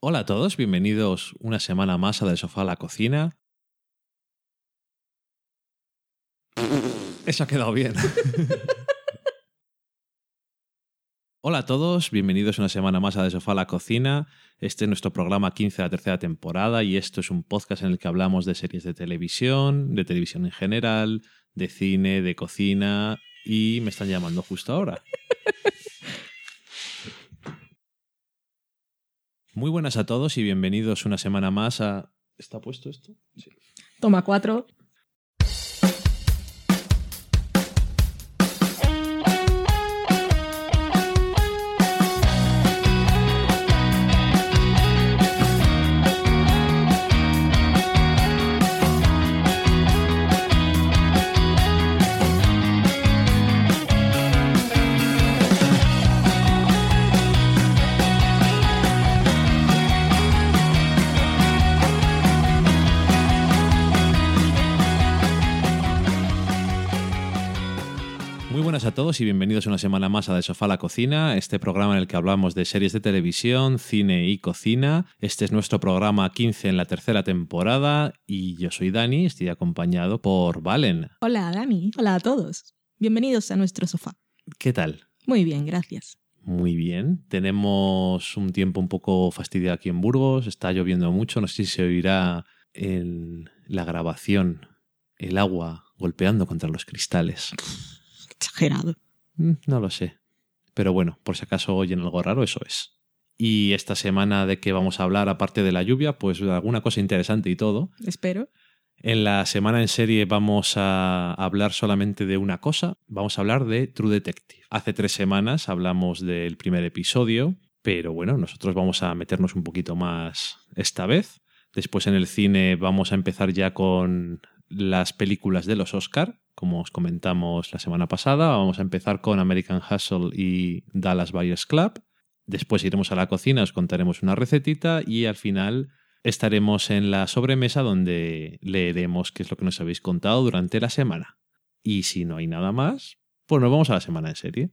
Hola a todos, bienvenidos una semana más a Del Sofá a la Cocina. Eso ha quedado bien. Hola a todos, bienvenidos una semana más a De Sofá a la Cocina. Este es nuestro programa 15 de la tercera temporada y esto es un podcast en el que hablamos de series de televisión, de televisión en general, de cine, de cocina y me están llamando justo ahora. Muy buenas a todos y bienvenidos una semana más a... ¿Está puesto esto? Sí. Toma cuatro. Todos y bienvenidos una semana más a De Sofá a la Cocina, este programa en el que hablamos de series de televisión, cine y cocina. Este es nuestro programa 15 en la tercera temporada y yo soy Dani, estoy acompañado por Valen. Hola, Dani. Hola a todos. Bienvenidos a nuestro sofá. ¿Qué tal? Muy bien, gracias. Muy bien. Tenemos un tiempo un poco fastidiado aquí en Burgos, está lloviendo mucho, no sé si se oirá en la grabación el agua golpeando contra los cristales. Exagerado. Mm, No lo sé. Pero bueno, por si acaso oyen algo raro, eso es. Y esta semana de qué vamos a hablar, aparte de la lluvia, pues alguna cosa interesante y todo. Espero. En la semana en serie vamos a hablar solamente de una cosa. Vamos a hablar de True Detective. Hace tres semanas hablamos del primer episodio, pero bueno, nosotros vamos a meternos un poquito más esta vez. Después en el cine vamos a empezar ya con las películas de los Oscar, como os comentamos la semana pasada. Vamos a empezar con American Hustle y Dallas Buyers Club. Después iremos a la cocina, os contaremos una recetita y al final estaremos en la sobremesa donde leeremos qué es lo que nos habéis contado durante la semana. Y si no hay nada más, pues nos vamos a la semana en serie.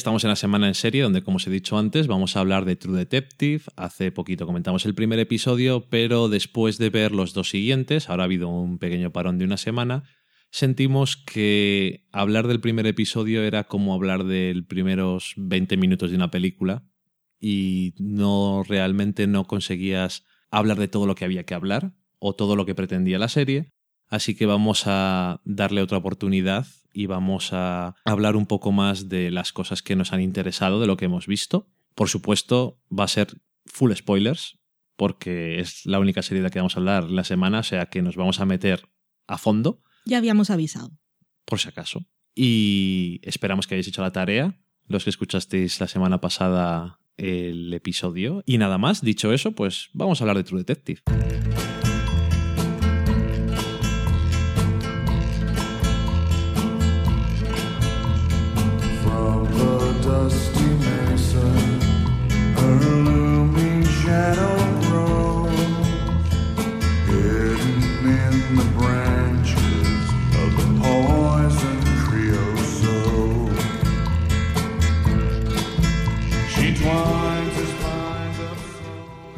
Estamos en la semana en serie, donde, como os he dicho antes, vamos a hablar de True Detective. Hace poquito comentamos el primer episodio, pero después de ver los dos siguientes, ahora ha habido un pequeño parón de una semana, sentimos que hablar del primer episodio era como hablar de primeros 20 minutos de una película y no realmente no conseguías hablar de todo lo que había que hablar o todo lo que pretendía la serie. Así que vamos a darle otra oportunidad y vamos a hablar un poco más de las cosas que nos han interesado, de lo que hemos visto. Por supuesto, va a ser full spoilers, porque es la única serie de la que vamos a hablar la semana, o sea que nos vamos a meter a fondo, Ya habíamos avisado. por si acaso. Y esperamos que hayáis hecho la tarea, los que escuchasteis la semana pasada el episodio. Y nada más, dicho eso, pues vamos a hablar de True Detective.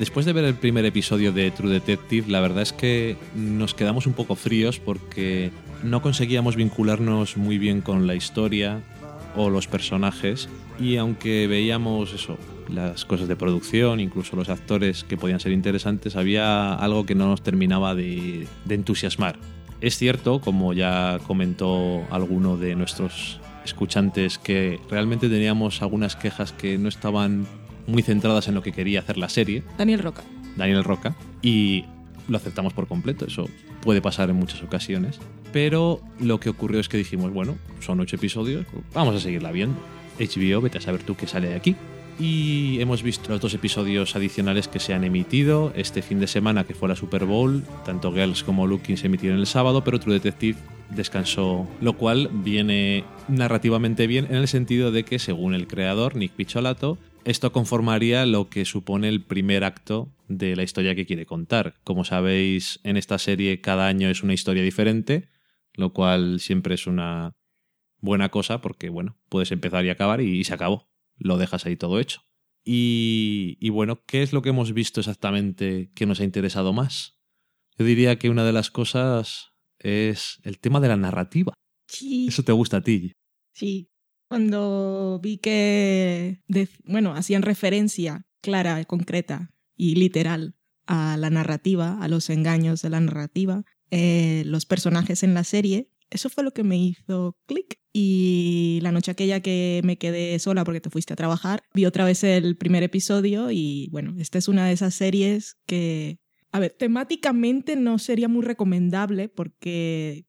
Después de ver el primer episodio de True Detective, la verdad es que nos quedamos un poco fríos porque no conseguíamos vincularnos muy bien con la historia o los personajes y aunque veíamos eso, las cosas de producción, incluso los actores que podían ser interesantes, había algo que no nos terminaba de, de entusiasmar. Es cierto, como ya comentó alguno de nuestros escuchantes, que realmente teníamos algunas quejas que no estaban muy centradas en lo que quería hacer la serie, Daniel Roca. Daniel Roca, y lo aceptamos por completo, eso puede pasar en muchas ocasiones. Pero lo que ocurrió es que dijimos, bueno, son ocho episodios, vamos a seguirla viendo. HBO, vete a saber tú qué sale de aquí. Y hemos visto los dos episodios adicionales que se han emitido este fin de semana, que fue la Super Bowl. Tanto Girls como Looking se emitieron el sábado, pero True Detective descansó, lo cual viene narrativamente bien en el sentido de que, según el creador, Nick Picholato, esto conformaría lo que supone el primer acto de la historia que quiere contar. Como sabéis, en esta serie cada año es una historia diferente, lo cual siempre es una buena cosa porque, bueno, puedes empezar y acabar y, se acabó. Lo dejas ahí todo hecho. Y, y bueno, ¿qué es lo que hemos visto exactamente que nos ha interesado más? Yo diría que una de las cosas es el tema de la narrativa. Sí. Eso te gusta a ti. Sí. Cuando vi que, de- bueno, hacían referencia clara, concreta y literal a la narrativa, a los engaños de la narrativa, eh, los personajes en la serie, eso fue lo que me hizo clic. Y la noche aquella que me quedé sola porque te fuiste a trabajar, vi otra vez el primer episodio y bueno, esta es una de esas series que, a ver, temáticamente no sería muy recomendable porque...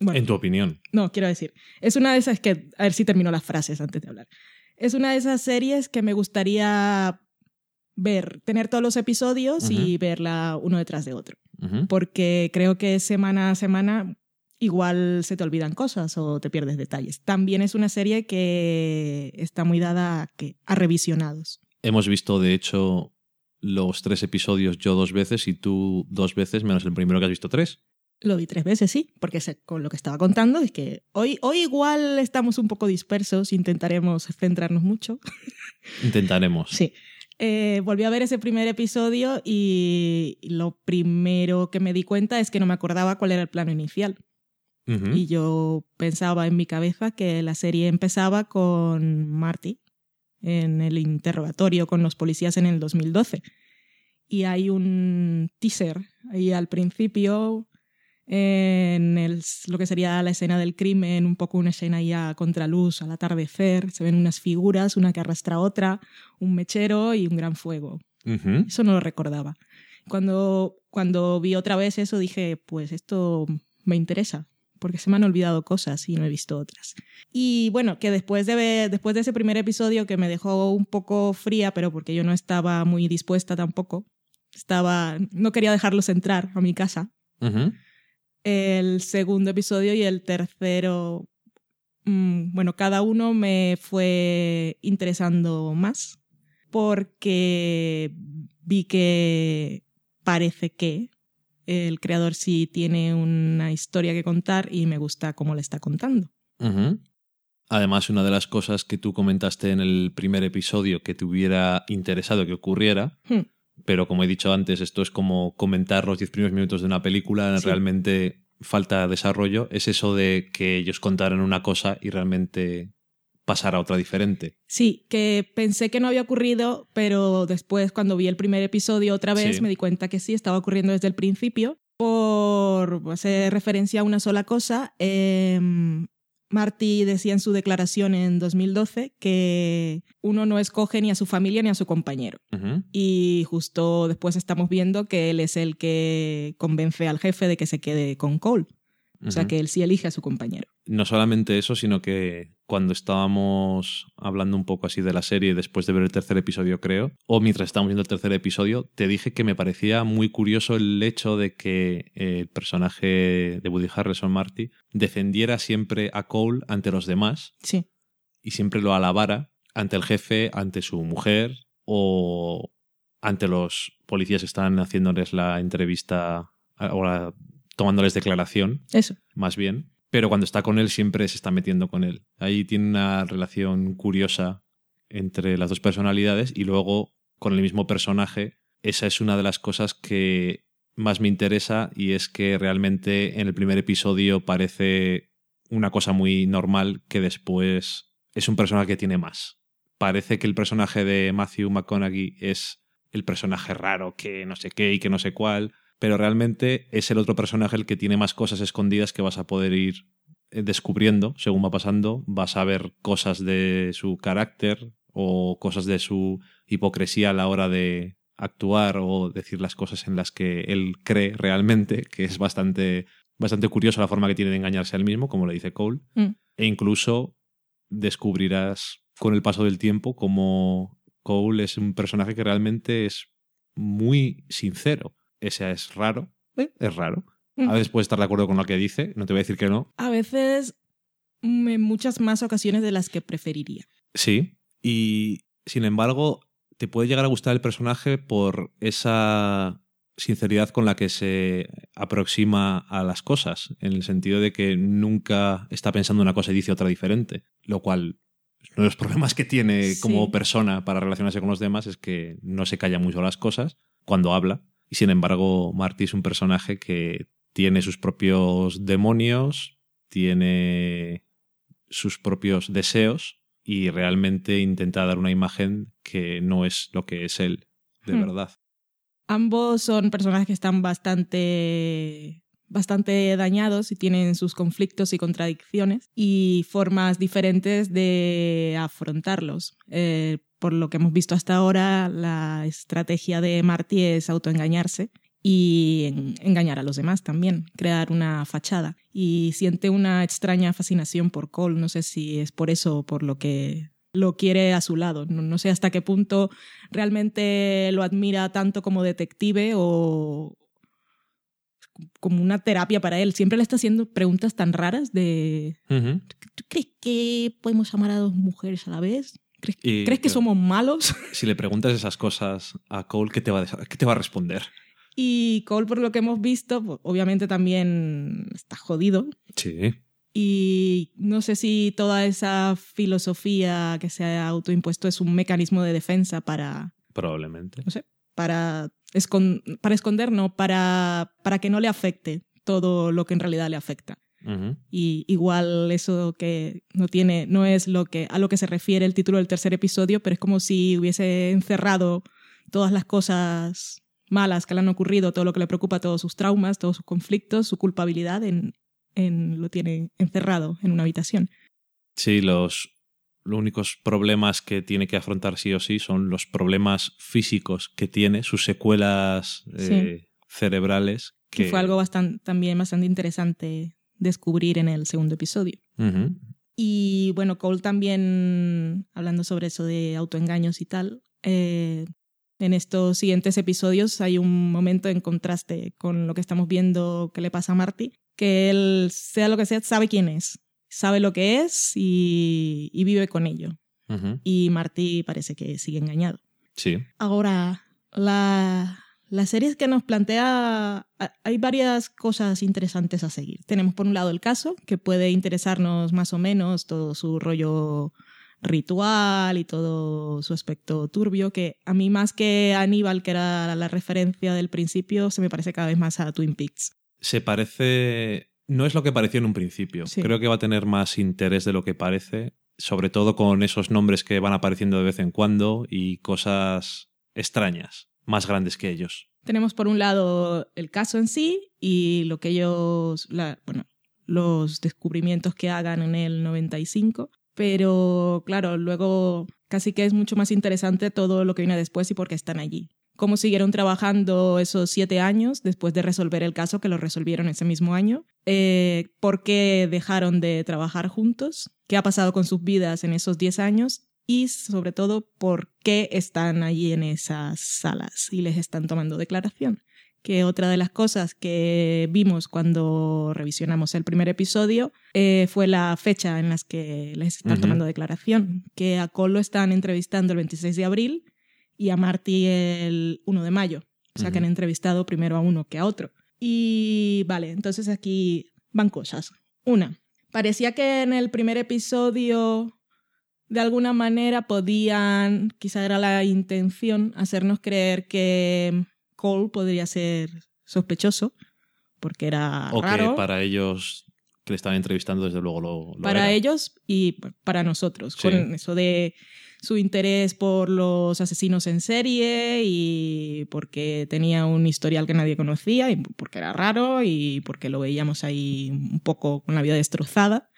Bueno, En tu opinión. no, quiero decir, es una de esas que, a ver si termino las frases antes de hablar. Es una de esas series que me gustaría ver, tener todos los episodios y verla uno detrás de otro, porque creo que semana a semana igual se te olvidan cosas o te pierdes detalles. También es una serie que está muy dada a, que- a revisionados. Hemos visto, de hecho, los tres episodios yo dos veces y tú dos veces, menos el primero que has visto tres. Lo vi tres veces, sí, porque con lo que estaba contando es que hoy, hoy igual estamos un poco dispersos, intentaremos centrarnos mucho. Intentaremos. Sí. Eh, volví a ver ese primer episodio y lo primero que me di cuenta es que no me acordaba cuál era el plano inicial. Ujú. Y yo pensaba en mi cabeza que la serie empezaba con Marty en el interrogatorio con los policías en el 2012. Y hay un teaser ahí al principio en el- lo que sería la escena del crimen, un poco una escena ya a contraluz, al atardecer. Se ven unas figuras, una que arrastra a otra, un mechero y un gran fuego. Eso no lo recordaba. Cuando, cuando vi otra vez eso dije, pues esto me interesa, porque se me han olvidado cosas y no he visto otras. Y bueno, que después de, ver- después de ese primer episodio que me dejó un poco fría, pero porque yo no estaba muy dispuesta tampoco, estaba, no quería dejarlos entrar a mi casa, Ujú. El segundo episodio y el tercero, mm, bueno, cada uno me fue interesando más porque vi que parece que el creador sí tiene una historia que contar y me gusta cómo la está contando. Además, una de las cosas que tú comentaste en el primer episodio que te hubiera interesado que ocurriera, Hmm. Pero como he dicho antes, esto es como comentar los 10 primeros minutos de una película, Sí. realmente falta desarrollo, es eso de que ellos contaran una cosa y realmente pasara otra diferente. Sí, que pensé que no había ocurrido, pero después cuando vi el primer episodio otra vez Sí. me di cuenta que sí, estaba ocurriendo desde el principio. Por hacer referencia a una sola cosa, eh, Marty decía en su declaración en 2012 que uno no escoge ni a su familia ni a su compañero. Y justo después estamos viendo que él es el que convence al jefe de que se quede con Cole. O sea que él sí elige a su compañero. No solamente eso, sino que cuando estábamos hablando un poco así de la serie después de ver el tercer episodio, creo, o mientras estábamos viendo el tercer episodio, te dije que me parecía muy curioso el hecho de que eh, el personaje de Woody Harrelson, Marty, defendiera siempre a Cole ante los demás Sí, y siempre lo alabara ante el jefe, ante su mujer o ante los policías que estaban haciéndoles la entrevista o la- tomándoles declaración eso. más bien, pero cuando está con él siempre se está metiendo con él. Ahí tiene una relación curiosa entre las dos personalidades y luego con el mismo personaje. Esa es una de las cosas que más me interesa y es que realmente en el primer episodio parece una cosa muy normal que después es un personaje que tiene más. Parece que el personaje de Matthew McConaughey es el personaje raro que no sé qué y que no sé cuál, pero realmente es el otro personaje el que tiene más cosas escondidas que vas a poder ir eh, descubriendo según va pasando. Vas a ver cosas de su carácter o cosas de su hipocresía a la hora de actuar o decir las cosas en las que él cree realmente, que es bastante, bastante curioso la forma que tiene de engañarse a él mismo, como le dice Cole. Mm. E incluso descubrirás con el paso del tiempo cómo Cole es un personaje que realmente es muy sincero. Ese es raro, eh, es raro, A veces puedes estar de acuerdo con lo que dice, no te voy a decir que no. A veces, mm, en muchas más ocasiones de las que preferiría. Sí. Y sin embargo, te puede llegar a gustar el personaje por esa sinceridad con la que se aproxima a las cosas, en el sentido de que nunca está pensando una cosa y dice otra diferente, lo cual uno de los problemas que tiene Sí. como persona para relacionarse con los demás es que no se calla mucho las cosas cuando habla. Y sin embargo, Marty es un personaje que tiene sus propios demonios, tiene sus propios deseos y realmente intenta dar una imagen que no es lo que es él, de Hmm. verdad. Ambos son personajes que están bastante bastante dañados y tienen sus conflictos y contradicciones y formas diferentes de afrontarlos. Eh, por lo que hemos visto hasta ahora, la estrategia de Marty es autoengañarse y en- engañar a los demás también, crear una fachada. Y siente una extraña fascinación por Cole, no sé si es por eso o por lo que lo quiere a su lado. No, no sé hasta qué punto realmente lo admira tanto como detective o como una terapia para él. Siempre le está haciendo preguntas tan raras de Ujú. ¿tú crees que podemos amar a dos mujeres a la vez? ¿Crees, Y, crees que somos malos? Si le preguntas esas cosas a Cole, ¿qué te va a, qué te va a responder? Y Cole, por lo que hemos visto, pues, obviamente también está jodido. Sí. Y no sé si toda esa filosofía que se ha autoimpuesto es un mecanismo de defensa para, Probablemente. no sé, para, escon- para esconder, no, para, para que no le afecte todo lo que en realidad le afecta. Y igual eso que no tiene, no es lo que, a lo que se refiere el título del tercer episodio, pero es como si hubiese encerrado todas las cosas malas que le han ocurrido, todo lo que le preocupa, todos sus traumas, todos sus conflictos, su culpabilidad, en, en, lo tiene encerrado en una habitación. Sí, los, los únicos problemas que tiene que afrontar sí o sí son los problemas físicos que tiene, sus secuelas eh, cerebrales. Que Que fue algo bastante, también bastante interesante descubrir en el segundo episodio. Y bueno, Cole también, hablando sobre eso de autoengaños y tal, eh, en estos siguientes episodios hay un momento en contraste con lo que estamos viendo que le pasa a Marty, que él, sea lo que sea, sabe quién es, sabe lo que es y, y vive con ello. Y Marty parece que sigue engañado. Sí. Ahora, la, la serie que nos plantea, a- hay varias cosas interesantes a seguir. Tenemos por un lado el caso, que puede interesarnos más o menos todo su rollo ritual y todo su aspecto turbio, que a mí más que Aníbal, que era la referencia del principio, se me parece cada vez más a Twin Peaks. Se parece. No es lo que pareció en un principio. Sí. Creo que va a tener más interés de lo que parece, sobre todo con esos nombres que van apareciendo de vez en cuando y cosas extrañas, más grandes que ellos. Tenemos por un lado el caso en sí y lo que ellos, bueno, los descubrimientos que hagan en el 95, pero claro, luego casi que es mucho más interesante todo lo que viene después y por qué están allí. Cómo siguieron trabajando esos siete años después de resolver el caso, que lo resolvieron ese mismo año. Eh, ¿Por qué dejaron de trabajar juntos? ¿Qué ha pasado con sus vidas en esos diez años? Y sobre todo, ¿por qué están allí en esas salas y les están tomando declaración? Que otra de las cosas que vimos cuando revisionamos el primer episodio eh, fue la fecha en las que les están tomando declaración. Que a Cole lo están entrevistando el 26 de abril y a Marty el 1 de mayo. O sea que han entrevistado primero a uno que a otro. Y vale, entonces aquí van cosas. Una, parecía que en el primer episodio de alguna manera podían, quizá era la intención, hacernos creer que Cole podría ser sospechoso, porque era o raro que para ellos que le estaban entrevistando, desde luego lo, lo para era. ellos y para nosotros, Sí. con eso de su interés por los asesinos en serie y porque tenía un historial que nadie conocía y porque era raro y porque lo veíamos ahí un poco con la vida destrozada.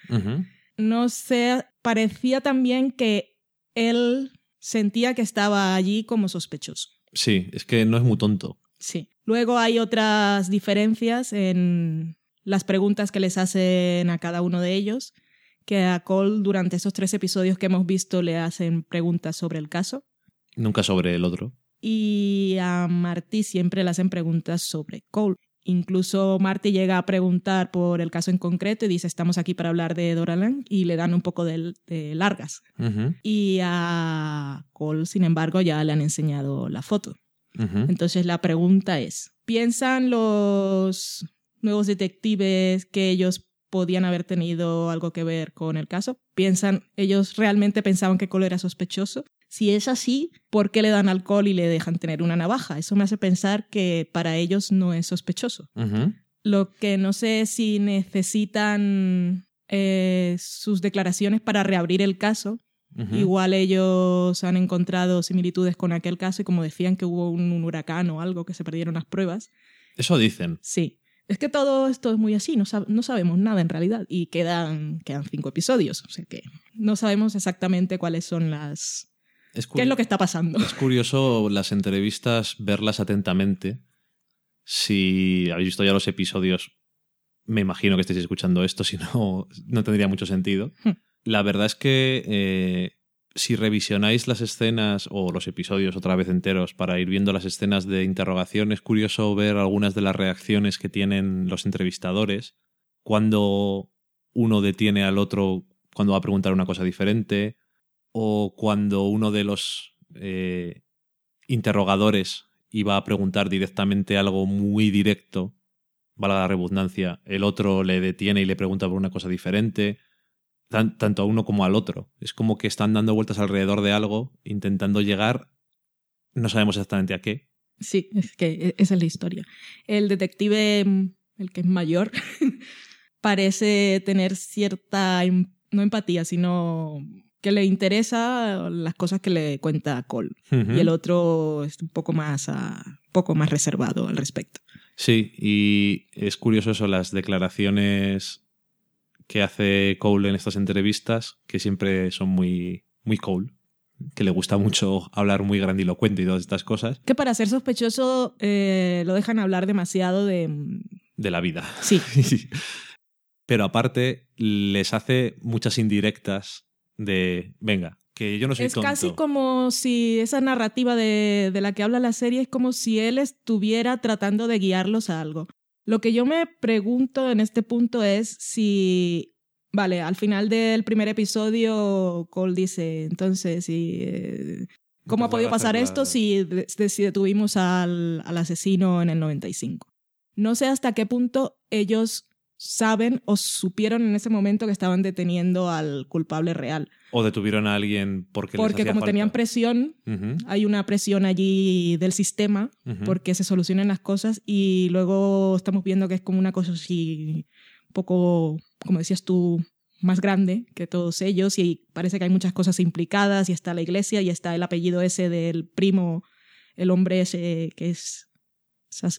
No sé, parecía también que él sentía que estaba allí como sospechoso. Sí, es que no es muy tonto. Sí. Luego hay otras diferencias en las preguntas que les hacen a cada uno de ellos, que a Cole durante esos tres episodios que hemos visto le hacen preguntas sobre el caso Nunca sobre el otro. y a Marty siempre le hacen preguntas sobre Cole. Incluso Marty llega a preguntar por el caso en concreto y dice, estamos aquí para hablar de Doralan y le dan un poco de, de largas. Y a Cole, sin embargo, ya le han enseñado la foto. Entonces la pregunta es, ¿piensan los nuevos detectives que ellos podían haber tenido algo que ver con el caso? ¿Piensan, ellos realmente pensaban que Cole era sospechoso? Si es así, ¿por qué le dan alcohol y le dejan tener una navaja? Eso me hace pensar que para ellos no es sospechoso. Lo que no sé es si necesitan eh, sus declaraciones para reabrir el caso. Igual ellos han encontrado similitudes con aquel caso y como decían que hubo un, un huracán o algo que se perdieron las pruebas. Eso dicen. Sí. Es que todo esto es muy así, no, sab- no sabemos nada en realidad y quedan, quedan cinco episodios, o sea que no sabemos exactamente cuáles son las... Es ¿Qué es lo que está pasando? Es curioso las entrevistas, verlas atentamente. Si habéis visto ya los episodios, me imagino que estéis escuchando esto, si no, no tendría mucho sentido. Hmm. La verdad es que eh, si revisionáis las escenas o los episodios otra vez enteros para ir viendo las escenas de interrogación, es curioso ver algunas de las reacciones que tienen los entrevistadores cuando uno detiene al otro cuando va a preguntar una cosa diferente o cuando uno de los eh, interrogadores iba a preguntar directamente algo muy directo, valga la redundancia, el otro le detiene y le pregunta por una cosa diferente, tan- tanto a uno como al otro. Es como que están dando vueltas alrededor de algo, intentando llegar, no sabemos exactamente a qué. Sí, es que e- esa es la historia. El detective, mm, el que es mayor, parece tener cierta, em- no empatía, sino que le interesa las cosas que le cuenta Cole. Y el otro es un poco más, ah, poco más reservado al respecto. Sí, y es curioso eso, las declaraciones que hace Cole en estas entrevistas, que siempre son muy, muy Cole, que le gusta mucho hablar muy grandilocuente y todas estas cosas, Que para ser sospechoso eh, lo dejan hablar demasiado de... mm, de la vida. Sí, Pero aparte, les hace muchas indirectas de, venga, que yo no soy es tonto. casi como si esa narrativa de, de la que habla la serie es como si él estuviera tratando de guiarlos a algo. Lo que yo me pregunto en este punto es si, vale, al final del primer episodio Cole dice, entonces, si, eh, ¿cómo ha podido pasar esto la- si, de- si detuvimos al, al asesino en el 95? No sé hasta qué punto ellos saben o supieron en ese momento que estaban deteniendo al culpable real. O detuvieron a alguien porque, les Porque hacía como tenían presión, hay una presión allí del sistema porque se solucionen las cosas y luego estamos viendo que es como una cosa así un poco, como decías tú, más grande que todos ellos y parece que hay muchas cosas implicadas y está la iglesia y está el apellido ese del primo, el hombre ese que es,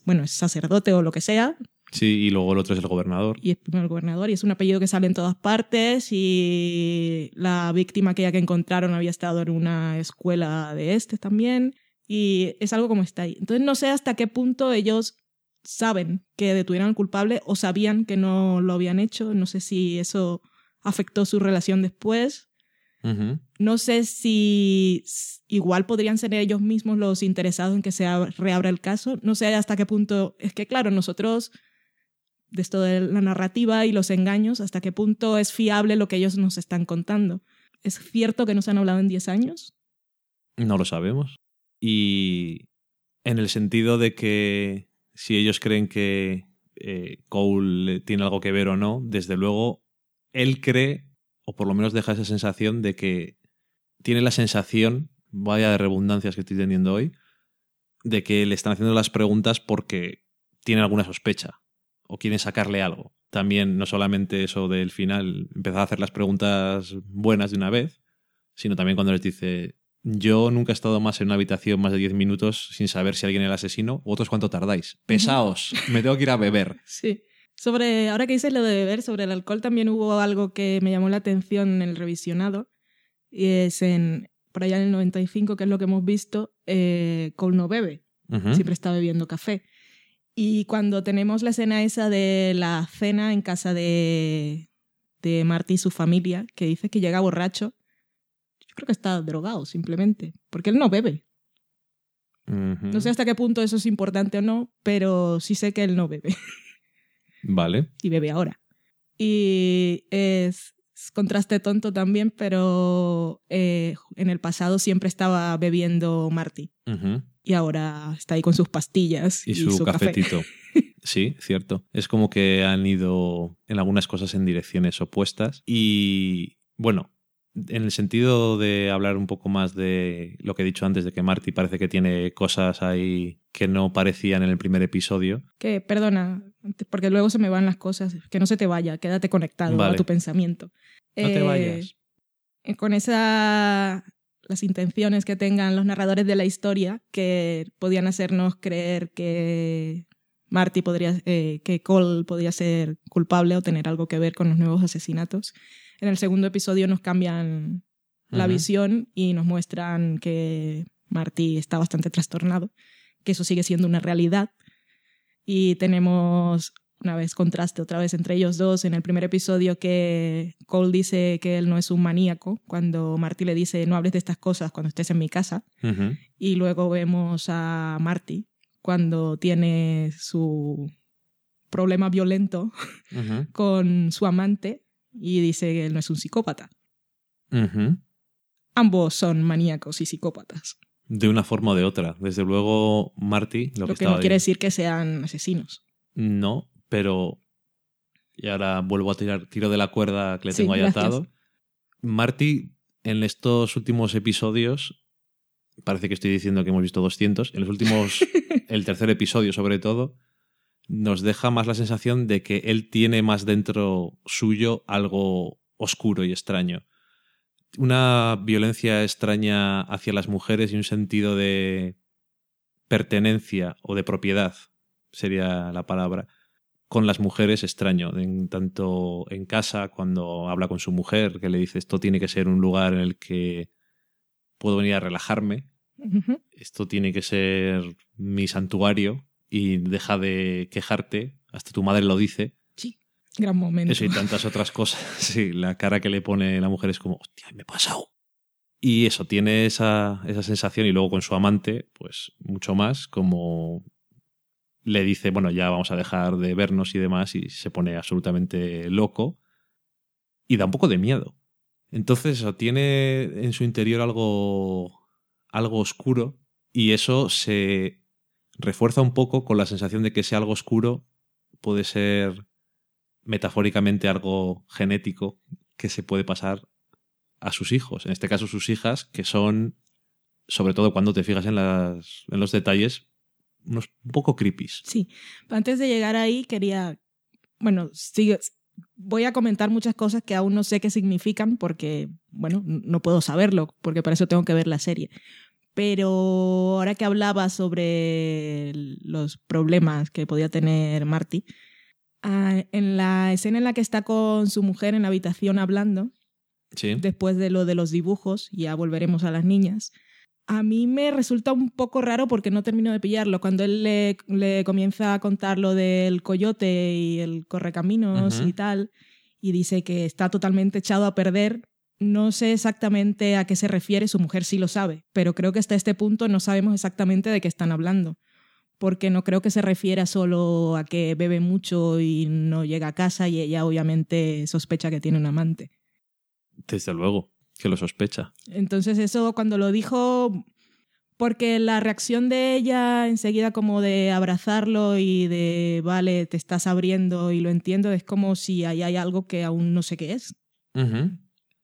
bueno, es sacerdote o lo que sea, Sí, y luego el otro es el gobernador. y es primero el gobernador y es un apellido que sale en todas partes y la víctima aquella que encontraron había estado en una escuela de este también y es algo como está ahí. Entonces no sé hasta qué punto ellos saben que detuvieron al culpable o sabían que no lo habían hecho, no sé si eso afectó su relación después. Ujú. No sé si igual podrían ser ellos mismos los interesados en que se ab- reabra el caso. No sé hasta qué punto. Es que, claro, nosotros, de esto de la narrativa y los engaños, hasta qué punto es fiable lo que ellos nos están contando. ¿Es cierto que nos han hablado en 10 años? No lo sabemos. Y en el sentido de que si ellos creen que eh, Cole tiene algo que ver o no, desde luego él cree, o por lo menos deja esa sensación de que tiene la sensación, vaya de redundancias que estoy teniendo hoy, de que le están haciendo las preguntas porque tienen alguna sospecha o quieren sacarle algo. También no solamente eso del final, empezar a hacer las preguntas buenas de una vez, sino también cuando les dice, yo nunca he estado más en una habitación más de 10 minutos sin saber si alguien es el asesino, vosotros cuánto tardáis. Pesaos, me tengo que ir a beber. Sí. Sobre, ahora que dices lo de beber, sobre el alcohol también hubo algo que me llamó la atención en el revisionado. Y es en, por allá en el 95, que es lo que hemos visto, eh, Cole no bebe. Siempre está bebiendo café. Y cuando tenemos la escena esa de la cena en casa de, de Marty y su familia, que dice que llega borracho, yo creo que está drogado simplemente, porque él no bebe. No sé hasta qué punto eso es importante o no, pero sí sé que él no bebe Vale. y bebe ahora. Y es, es contraste tonto también, pero eh, en el pasado siempre estaba bebiendo Marty Ujú. Y ahora está ahí con sus pastillas Y su, café. cafetito. Sí, cierto. Es como que han ido en algunas cosas en direcciones opuestas. Y bueno, en el sentido de hablar un poco más de lo que he dicho antes, de que Marty parece que tiene cosas ahí que no parecían en el primer episodio. Que, perdona, porque luego se me van las cosas, que no se te vaya, quédate conectado Vale. a tu pensamiento. No te Eh, vayas. eh, con esa las intenciones que tengan los narradores de la historia que podían hacernos creer que Marty podría eh, que Cole podría ser culpable o tener algo que ver con los nuevos asesinatos. En el segundo episodio nos cambian la visión y nos muestran que Marty está bastante trastornado, que eso sigue siendo una realidad. Y tenemos una vez contraste otra vez entre ellos dos en el primer episodio que Cole dice que él no es un maníaco, cuando Marty le dice no hables de estas cosas cuando estés en mi casa. Y luego vemos a Marty cuando tiene su problema violento con su amante y dice que él no es un psicópata. Ambos son maníacos y psicópatas. De una forma o de otra. Desde luego, Marty, lo, Lo, que, no quiere decir que sean asesinos. No, pero. Y ahora vuelvo a tirar tiro de la cuerda que le Sí, tengo ahí gracias. atado. Marty, en estos últimos episodios, parece que estoy diciendo que hemos visto 200. En los últimos, el tercer episodio sobre todo, nos deja más la sensación de que él tiene más dentro suyo algo oscuro y extraño. Una violencia extraña hacia las mujeres y un sentido de pertenencia o de propiedad, sería la palabra, con las mujeres extraño, en, tanto en casa cuando habla con su mujer, que le dice esto tiene que ser un lugar en el que puedo venir a relajarme, esto tiene que ser mi santuario y deja de quejarte, hasta tu madre lo dice, Gran momento. eso y tantas otras cosas. Sí, la cara que le pone la mujer es como, hostia, me he pasado. Y eso, tiene esa, esa sensación y luego con su amante, pues mucho más, como le dice, bueno, ya vamos a dejar de vernos y demás, y se pone absolutamente loco y da un poco de miedo. Entonces, eso, tiene en su interior algo, algo oscuro y eso se refuerza un poco con la sensación de que ese algo oscuro puede ser metafóricamente algo genético que se puede pasar a sus hijos, en este caso sus hijas, que son, sobre todo cuando te fijas en, las, en los detalles, unos un poco creepies. Sí. Antes de llegar ahí, quería. Bueno, sigue. Voy a comentar muchas cosas que aún no sé qué significan porque, bueno, no puedo saberlo, porque para eso tengo que ver la serie. Pero ahora que hablaba sobre los problemas que podía tener Marty, ah, en la escena en la que está con su mujer en la habitación hablando, Sí. después de lo de los dibujos, ya volveremos a las niñas. A mí me resulta un poco raro porque no termino de pillarlo. Cuando él le, le comienza a contar lo del coyote y el correcaminos y tal, y dice que está totalmente echado a perder, no sé exactamente a qué se refiere, su mujer sí lo sabe, pero creo que hasta este punto no sabemos exactamente de qué están hablando. Porque no creo que se refiera solo a que bebe mucho y no llega a casa y ella obviamente sospecha que tiene un amante. Desde luego, que lo sospecha. Entonces eso cuando lo dijo, porque la reacción de ella enseguida como de abrazarlo y de, vale, te estás abriendo y lo entiendo, es como si ahí hay algo que aún no sé qué es.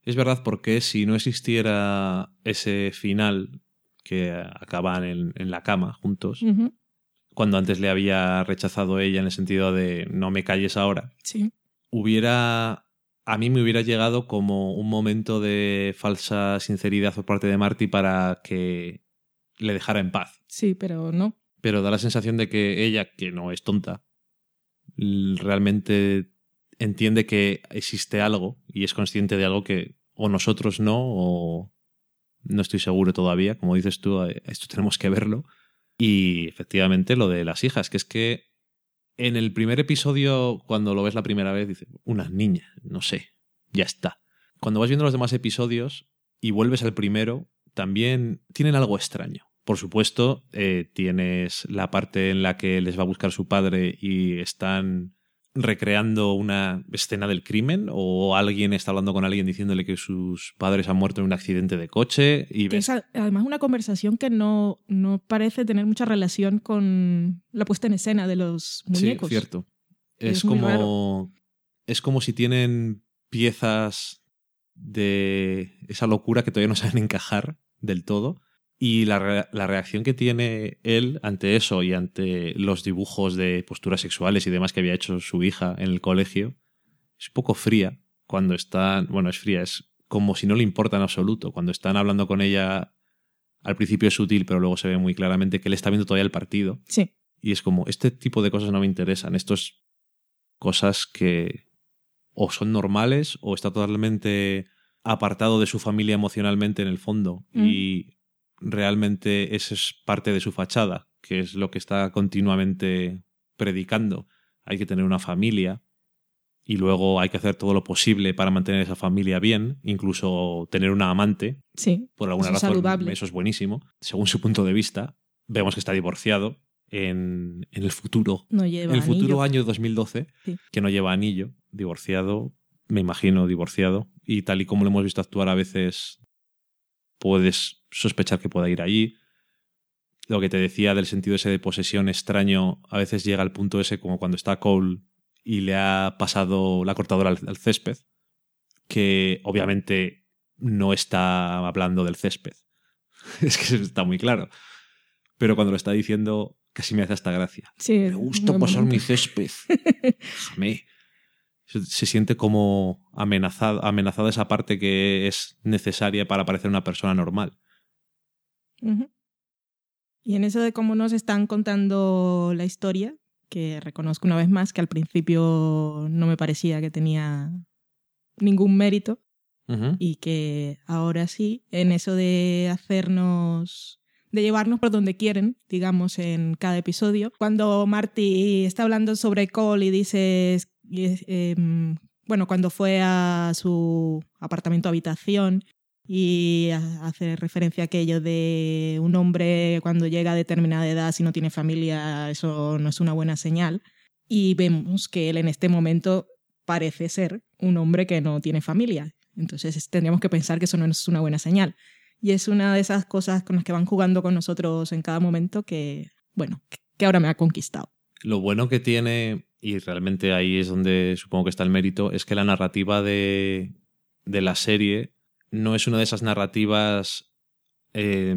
Es verdad, porque si no existiera ese final que acaban en, en la cama juntos, cuando antes le había rechazado ella en el sentido de no me calles ahora, Sí. hubiera a mí me hubiera llegado como un momento de falsa sinceridad por parte de Marty para que le dejara en paz. Sí, pero no. Pero da la sensación de que ella, que no es tonta, realmente entiende que existe algo y es consciente de algo que o nosotros no o no estoy seguro todavía. Como dices tú, eh, esto tenemos que verlo. Y efectivamente lo de las hijas, que es que en el primer episodio, cuando lo ves la primera vez, dices, unas niñas, no sé, ya está. Cuando vas viendo los demás episodios y vuelves al primero, también tienen algo extraño. Por supuesto, eh, tienes la parte en la que les va a buscar su padre y están recreando una escena del crimen o alguien está hablando con alguien diciéndole que sus padres han muerto en un accidente de coche y ves es además una conversación que no, no parece tener mucha relación con la puesta en escena de los muñecos. Sí, cierto. Es Es como. Es como si tienen piezas de esa locura que todavía no saben encajar del todo. Y la, re- la reacción que tiene él ante eso y ante los dibujos de posturas sexuales y demás que había hecho su hija en el colegio es un poco fría cuando están. Bueno, es fría, es como si no le importa en absoluto. Cuando están hablando con ella, al principio es sutil, pero luego se ve muy claramente que él está viendo todavía el partido. Sí, Y es como, este tipo de cosas no me interesan. Esto es cosas que o son normales o está totalmente apartado de su familia emocionalmente en el fondo. Mm. Y realmente eso es parte de su fachada, que es lo que está continuamente predicando. Hay que tener una familia y luego hay que hacer todo lo posible para mantener esa familia bien, incluso tener una amante, sí. por alguna Eso razón saludable. eso es buenísimo. Según su punto de vista, vemos que está divorciado en, en el futuro, No lleva en el futuro anillo. año 2012, Sí. que no lleva anillo, divorciado, me imagino divorciado, y tal y como lo hemos visto actuar a veces, puedes sospechar que pueda ir allí. Lo que te decía del sentido ese de posesión extraño, a veces llega al punto ese como cuando está Cole y le ha pasado la cortadora al, al césped, que obviamente no está hablando del césped. es que está muy claro. Pero cuando lo está diciendo, casi me hace hasta gracia. Sí, Me gusta pasar mi césped. Déjame. Se, se siente como amenazada, amenazada esa parte que es necesaria para parecer una persona normal. Y en eso de cómo nos están contando la historia, que reconozco una vez más que al principio no me parecía que tenía ningún mérito y que ahora sí, en eso de hacernos, de llevarnos por donde quieren, digamos, en cada episodio. Cuando Marty está hablando sobre Cole y dice, em, bueno, cuando fue a su apartamento habitación y ha- hace referencia a aquello de un hombre cuando llega a determinada edad, si no tiene familia, eso no es una buena señal. Y vemos que él en este momento parece ser un hombre que no tiene familia. Entonces es- tendríamos que pensar que eso no es una buena señal. Y es una de esas cosas con las que van jugando con nosotros en cada momento que, bueno, que ahora me ha conquistado. Lo bueno que tiene, y realmente ahí es donde supongo que está el mérito, es que la narrativa de, de la serie no es una de esas narrativas, eh,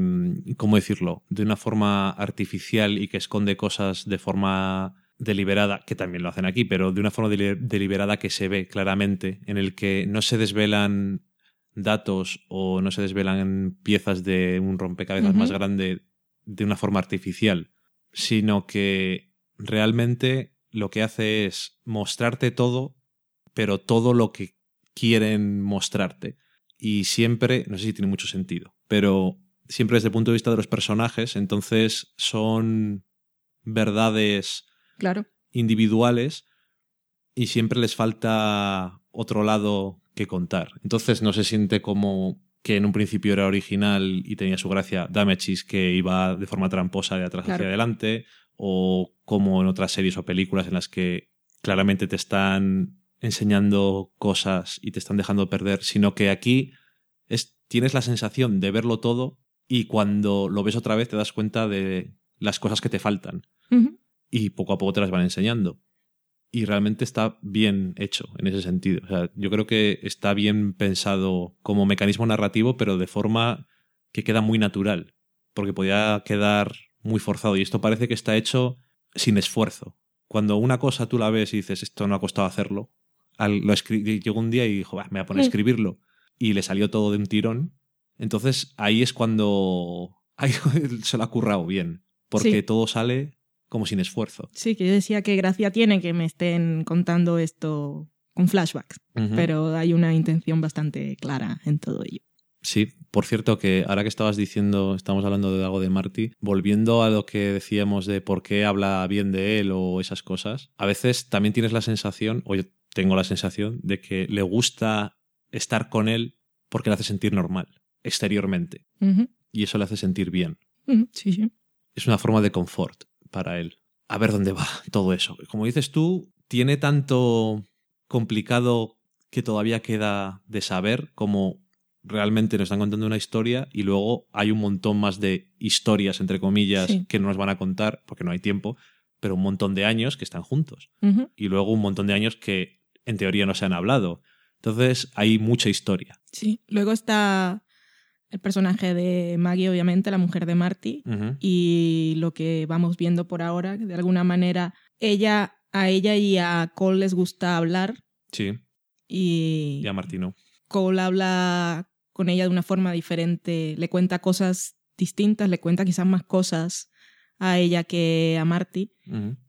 ¿cómo decirlo?, de una forma artificial y que esconde cosas de forma deliberada, que también lo hacen aquí, pero de una forma deli- deliberada que se ve claramente, en el que no se desvelan datos o no se desvelan piezas de un rompecabezas más grande de una forma artificial, sino que realmente lo que hace es mostrarte todo, pero todo lo que quieren mostrarte. Y siempre, no sé si tiene mucho sentido, pero siempre desde el punto de vista de los personajes, entonces son verdades Claro. individuales y siempre les falta otro lado que contar. Entonces no se siente como que en un principio era original y tenía su gracia Damages que iba de forma tramposa de atrás Claro. hacia adelante o como en otras series o películas en las que claramente te están enseñando cosas y te están dejando perder, sino que aquí es, tienes la sensación de verlo todo y cuando lo ves otra vez te das cuenta de las cosas que te faltan y poco a poco te las van enseñando. Y realmente está bien hecho en ese sentido. O sea, yo creo que está bien pensado como mecanismo narrativo, pero de forma que queda muy natural. Porque podía quedar muy forzado. Y esto parece que está hecho sin esfuerzo. Cuando una cosa tú la ves y dices, esto no ha costado hacerlo, al- lo llegó un día y dijo, "Bah, me voy a poner a Mm. escribirlo. Y le salió todo de un tirón. Entonces ahí es cuando ahí se lo ha currado bien. Porque Sí. todo sale como sin esfuerzo. Sí, que yo decía que gracia tiene que me estén contando esto con flashbacks, pero hay una intención bastante clara en todo ello. Sí, por cierto, que ahora que estabas diciendo, estamos hablando de algo de Marty, volviendo a lo que decíamos de por qué habla bien de él o esas cosas, a veces también tienes la sensación, o yo tengo la sensación, de que le gusta estar con él porque le hace sentir normal, exteriormente, y eso le hace sentir bien. Sí, sí. es una forma de confort para él. A ver dónde va todo eso. Como dices tú, tiene tanto complicado que todavía queda de saber como realmente nos están contando una historia y luego hay un montón más de historias, entre comillas, Sí. que no nos van a contar porque no hay tiempo, pero un montón de años que están juntos. Y luego un montón de años que en teoría no se han hablado. Entonces hay mucha historia. Sí. Luego está el personaje de Maggie, obviamente, la mujer de Marty. Y lo que vamos viendo por ahora, de alguna manera, ella, a ella y a Cole les gusta hablar. Sí, Y ya Martino. Cole habla con ella de una forma diferente, le cuenta cosas distintas, le cuenta quizás más cosas a ella que a Marty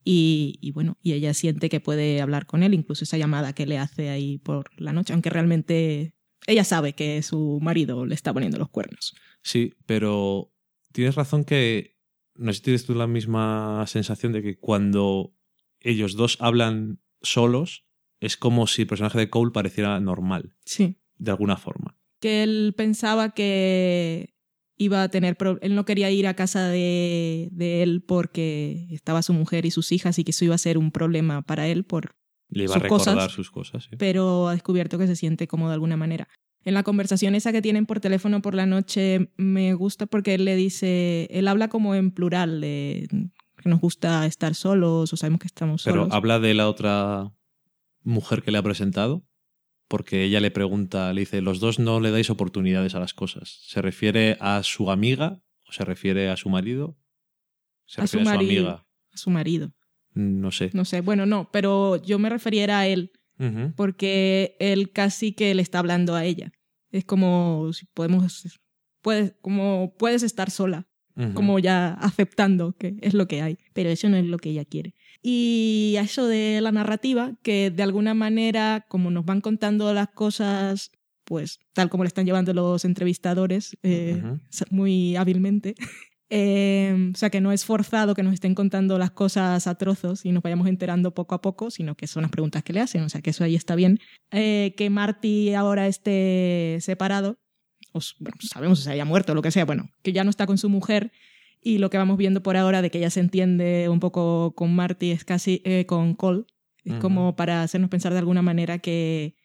y, y bueno, y ella siente que puede hablar con él, incluso esa llamada que le hace ahí por la noche, aunque realmente ella sabe que su marido le está poniendo los cuernos. Sí, pero tienes razón que no sé si tienes tú la misma sensación de que cuando ellos dos hablan solos es como si el personaje de Cole pareciera normal, Sí. de alguna forma. Que él pensaba que iba a tener él no quería ir a casa de, de él porque estaba su mujer y sus hijas y que eso iba a ser un problema para él por Le iba a Sus recordar cosas. sus cosas. pero ha descubierto que se siente cómodo de alguna manera. En la conversación esa que tienen por teléfono por la noche me gusta porque él le dice, él habla como en plural, de que nos gusta estar solos o sabemos que estamos Pero solos. habla de la otra mujer que le ha presentado, porque ella le pregunta, le dice, los dos no le dais oportunidades a las cosas. ¿Se refiere a su amiga o se refiere a su marido? Se A su refiere a su marido. amiga. A su marido. No sé. No sé, bueno, no, pero yo me refiriera a él porque él casi que le está hablando a ella. Es como si podemos, puedes, como puedes estar sola. Como ya aceptando que es lo que hay, pero eso no es lo que ella quiere. Y a eso de la narrativa, que de alguna manera, como nos van contando las cosas, pues tal como le están llevando los entrevistadores, eh, muy hábilmente. Eh, o sea, que no es forzado que nos estén contando las cosas a trozos y nos vayamos enterando poco a poco, sino que son las preguntas que le hacen, o sea, que eso ahí está bien. Eh, que Marty ahora esté separado, o bueno, sabemos si se haya muerto o lo que sea, bueno, que ya no está con su mujer y lo que vamos viendo por ahora de que ella se entiende un poco con Marty es casi eh, con Cole, es como para hacernos pensar de alguna manera que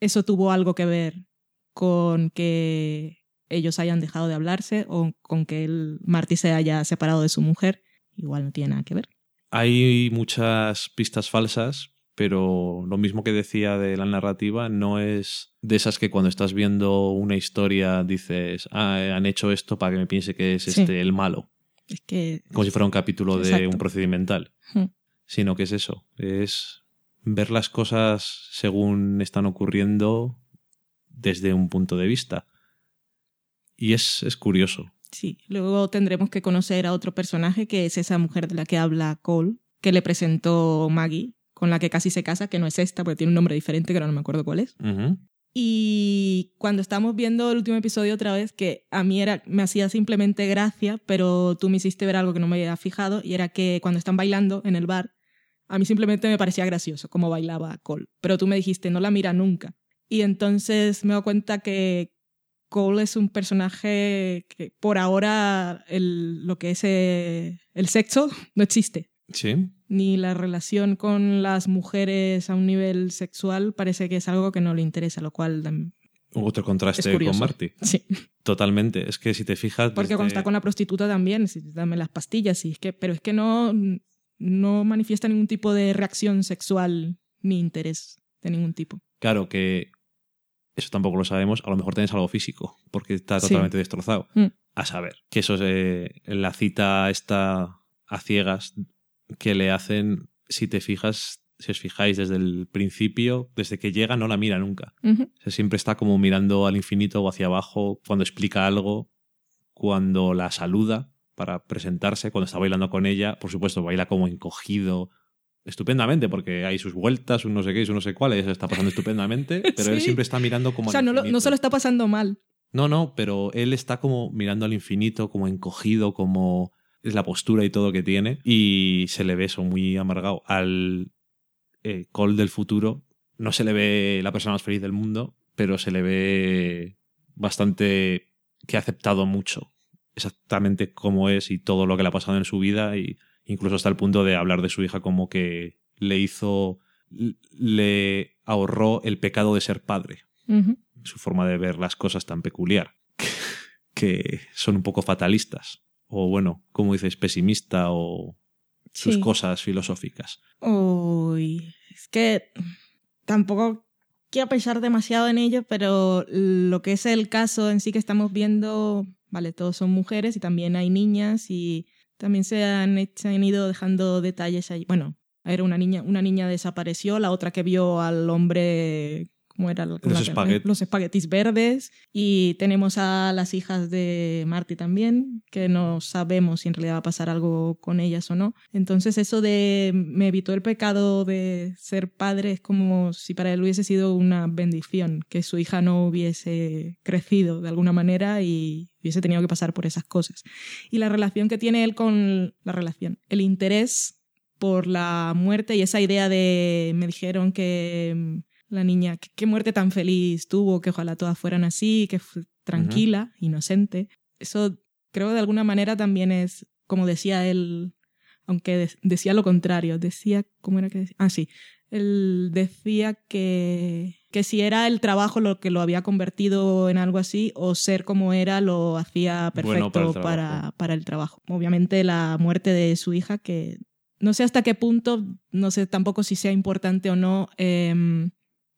eso tuvo algo que ver con que ellos hayan dejado de hablarse o con que el Marty se haya separado de su mujer, igual no tiene nada que ver. Hay muchas pistas falsas, pero lo mismo que decía de la narrativa no es de esas que cuando estás viendo una historia dices, ah, han hecho esto para que me piense que es Sí. este el malo, Es que como si fuera un capítulo de un procedimental, Hmm. sino que es eso, es ver las cosas según están ocurriendo desde un punto de vista. Y es, es curioso. Sí, luego tendremos que conocer a otro personaje que es esa mujer de la que habla Cole, que le presentó Maggie, con la que casi se casa, que no es esta, porque tiene un nombre diferente, que ahora no me acuerdo cuál es. Y cuando estamos viendo el último episodio otra vez, que a mí era, me hacía simplemente gracia, pero tú me hiciste ver algo que no me había fijado, y era que cuando están bailando en el bar, a mí simplemente me parecía gracioso cómo bailaba Cole. Pero tú me dijiste, no la mira nunca. Y entonces me doy cuenta que Cole es un personaje que por ahora el, lo que es eh, el sexo no existe. Sí. Ni la relación con las mujeres a un nivel sexual parece que es algo que no le interesa, lo cual Otro contraste con. Marty. sí. Totalmente. Es que si te fijas. Porque cuando está con la prostituta también, sí, dame las pastillas, y es que, pero es que no, no manifiesta ningún tipo de reacción sexual ni interés de ningún tipo. Claro que eso tampoco lo sabemos. A lo mejor tienes algo físico, porque está Sí. totalmente destrozado. Mm. A saber, que eso es eh, la cita esta a ciegas que le hacen, si te fijas, si os fijáis desde el principio, desde que llega no la mira nunca. Ujú. O sea, siempre está como mirando al infinito o hacia abajo cuando explica algo, cuando la saluda para presentarse, cuando está bailando con ella, por supuesto, baila como encogido estupendamente porque hay sus vueltas, un no sé qué, un no sé cuál, y se está pasando estupendamente, pero él siempre está mirando como O sea, no, lo- no se lo está pasando mal. No, no, pero él está como mirando al infinito, como encogido, como es la postura y todo que tiene, y se le ve eso muy amargado. Al eh, Cole del futuro no se le ve la persona más feliz del mundo, pero se le ve bastante que ha aceptado mucho exactamente cómo es y todo lo que le ha pasado en su vida y incluso hasta el punto de hablar de su hija como que le hizo le ahorró el pecado de ser padre. Su forma de ver las cosas tan peculiar que son un poco fatalistas o bueno como dices pesimista o sus Sí. cosas filosóficas Uy, es que tampoco quiero pensar demasiado en ello, pero lo que es el caso en sí que estamos viendo, vale, todos son mujeres y también hay niñas y también se han, se han ido dejando detalles ahí. Bueno, era una niña, una niña desapareció, la otra que vio al hombre, ¿cómo era? Los la espaguet- los espaguetis verdes y tenemos a las hijas de Marty también, que no sabemos si en realidad va a pasar algo con ellas o no. Entonces eso de me evitó el pecado de ser padre es como si para él hubiese sido una bendición, que su hija no hubiese crecido de alguna manera y hubiese tenido que pasar por esas cosas. Y la relación que tiene él con la relación, el interés por la muerte y esa idea de me dijeron que la niña, qué, muerte tan feliz tuvo, que ojalá todas fueran así, que tranquila, inocente. Eso creo de alguna manera también es, como decía él, aunque de- decía lo contrario, decía, ¿cómo era que decía? Ah, sí, él decía que, que si era el trabajo lo que lo había convertido en algo así o ser como era lo hacía Bueno perfecto para el para el trabajo. Obviamente la muerte de su hija, que no sé hasta qué punto, no sé tampoco si sea importante o no, em,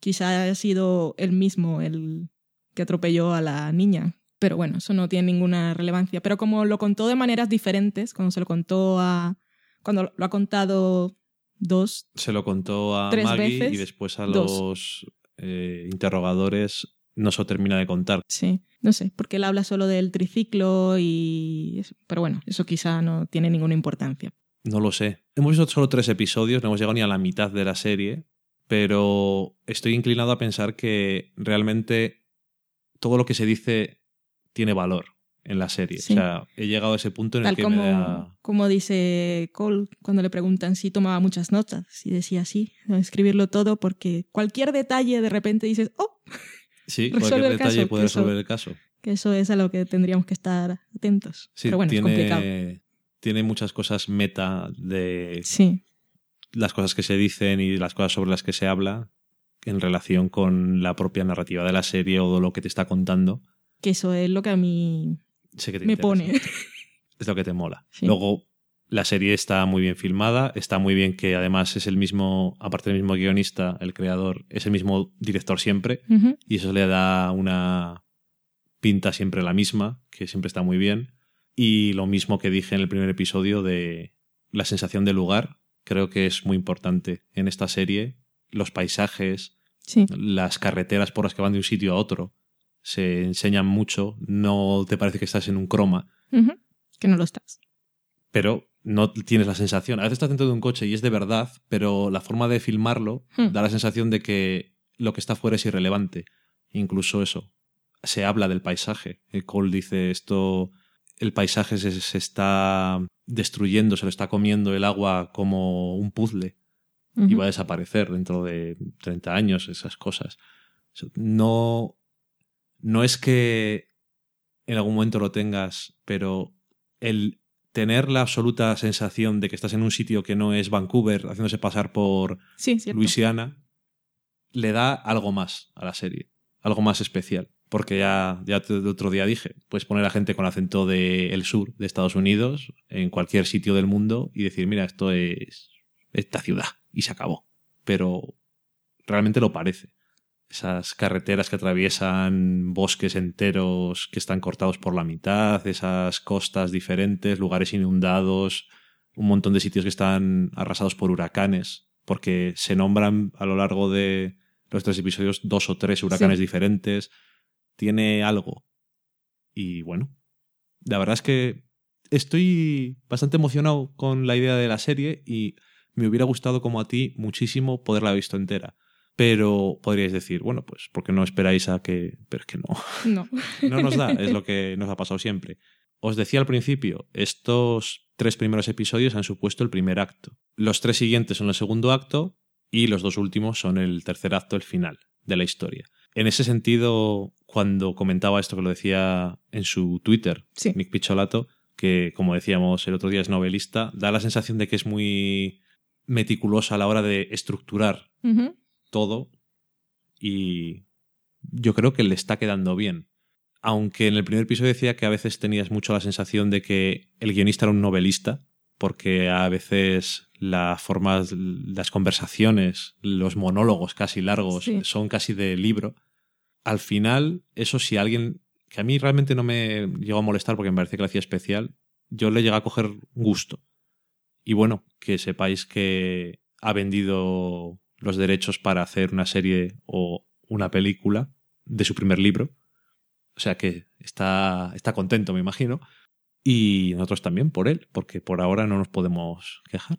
quizá haya sido él mismo el que atropelló a la niña. Pero bueno, eso no tiene ninguna relevancia. Pero como lo contó de maneras diferentes, cuando se lo contó a... Cuando lo ha contado dos, se lo contó a Tres Maggie veces, y después a los eh, interrogadores no se termina de contar sí, no sé, porque él habla solo del triciclo y... Pero bueno, eso quizá no tiene ninguna importancia. No lo sé. Hemos visto solo tres episodios, no hemos llegado ni a la mitad de la serie, pero estoy inclinado a pensar que realmente todo lo que se dice tiene valor en la serie. Sí. O sea, he llegado a ese punto en el que como, me da... como dice Cole cuando le preguntan si tomaba muchas notas. Y decía sí, escribirlo todo porque cualquier detalle de repente dices, oh, Sí, cualquier el detalle caso, puede que eso- resolver el caso. que eso es a lo que tendríamos que estar atentos. Sí, Pero bueno, es complicado. tiene muchas cosas meta de Sí, las cosas que se dicen y las cosas sobre las que se habla en relación con la propia narrativa de la serie o de lo que te está contando. que eso es lo que a mí que me interesa. pone. Es lo que te mola. Sí. Luego, la serie está muy bien filmada, está muy bien que además es el mismo, aparte del mismo guionista, el creador, es el mismo director siempre, y eso le da una pinta siempre la misma, que siempre está muy bien. Y lo mismo que dije en el primer episodio de la sensación de lugar, creo que es muy importante en esta serie. Los paisajes, Sí, las carreteras por las que van de un sitio a otro, se enseñan mucho, no te parece que estás en un croma, que no lo estás. pero no tienes la sensación. A veces estás dentro de un coche y es de verdad, pero la forma de filmarlo Hmm. da la sensación de que lo que está fuera es irrelevante. Incluso eso. Se habla del paisaje. El Cole dice esto, el paisaje se, se está destruyendo, se lo está comiendo el agua como un puzzle y va a desaparecer dentro de 30 años, esas cosas. No, no es que en algún momento lo tengas, pero el tener la absoluta sensación de que estás en un sitio que no es Vancouver, haciéndose pasar por Sí. Luisiana, le da algo más a la serie, algo más especial. Porque ya, ya el otro día dije, puedes poner a gente con acento del sur de Estados Unidos en cualquier sitio del mundo y decir, mira, esto es esta ciudad y se acabó. Pero realmente lo parece. Esas carreteras que atraviesan bosques enteros que están cortados por la mitad, esas costas diferentes, lugares inundados, un montón de sitios que están arrasados por huracanes, porque se nombran a lo largo de los tres episodios dos o tres huracanes Sí. diferentes. Tiene algo. Y bueno, la verdad es que estoy bastante emocionado con la idea de la serie y me hubiera gustado como a ti muchísimo poderla haber visto entera. Pero podríais decir, bueno, pues, ¿por qué no esperáis a que...? Pero es que no. No. No nos da, es lo que nos ha pasado siempre. Os decía al principio, estos tres primeros episodios han supuesto el primer acto. Los tres siguientes son el segundo acto y los dos últimos son el tercer acto, el final de la historia. En ese sentido, cuando comentaba esto que lo decía en su Twitter, Sí. Nick Picholato, que como decíamos el otro día es novelista, da la sensación de que es muy meticulosa a la hora de estructurar todo y yo creo que le está quedando bien. Aunque en el primer episodio decía que a veces tenías mucho la sensación de que el guionista era un novelista, porque a veces las formas, las conversaciones, los monólogos casi largos Sí. son casi de libro. Al final, eso si alguien, que a mí realmente no me llegó a molestar porque me parece que lo hacía especial, yo le llegué a coger gusto. Y bueno, que sepáis que ha vendido los derechos para hacer una serie o una película de su primer libro. O sea que está, está contento, me imagino. Y nosotros también por él, porque por ahora no nos podemos quejar.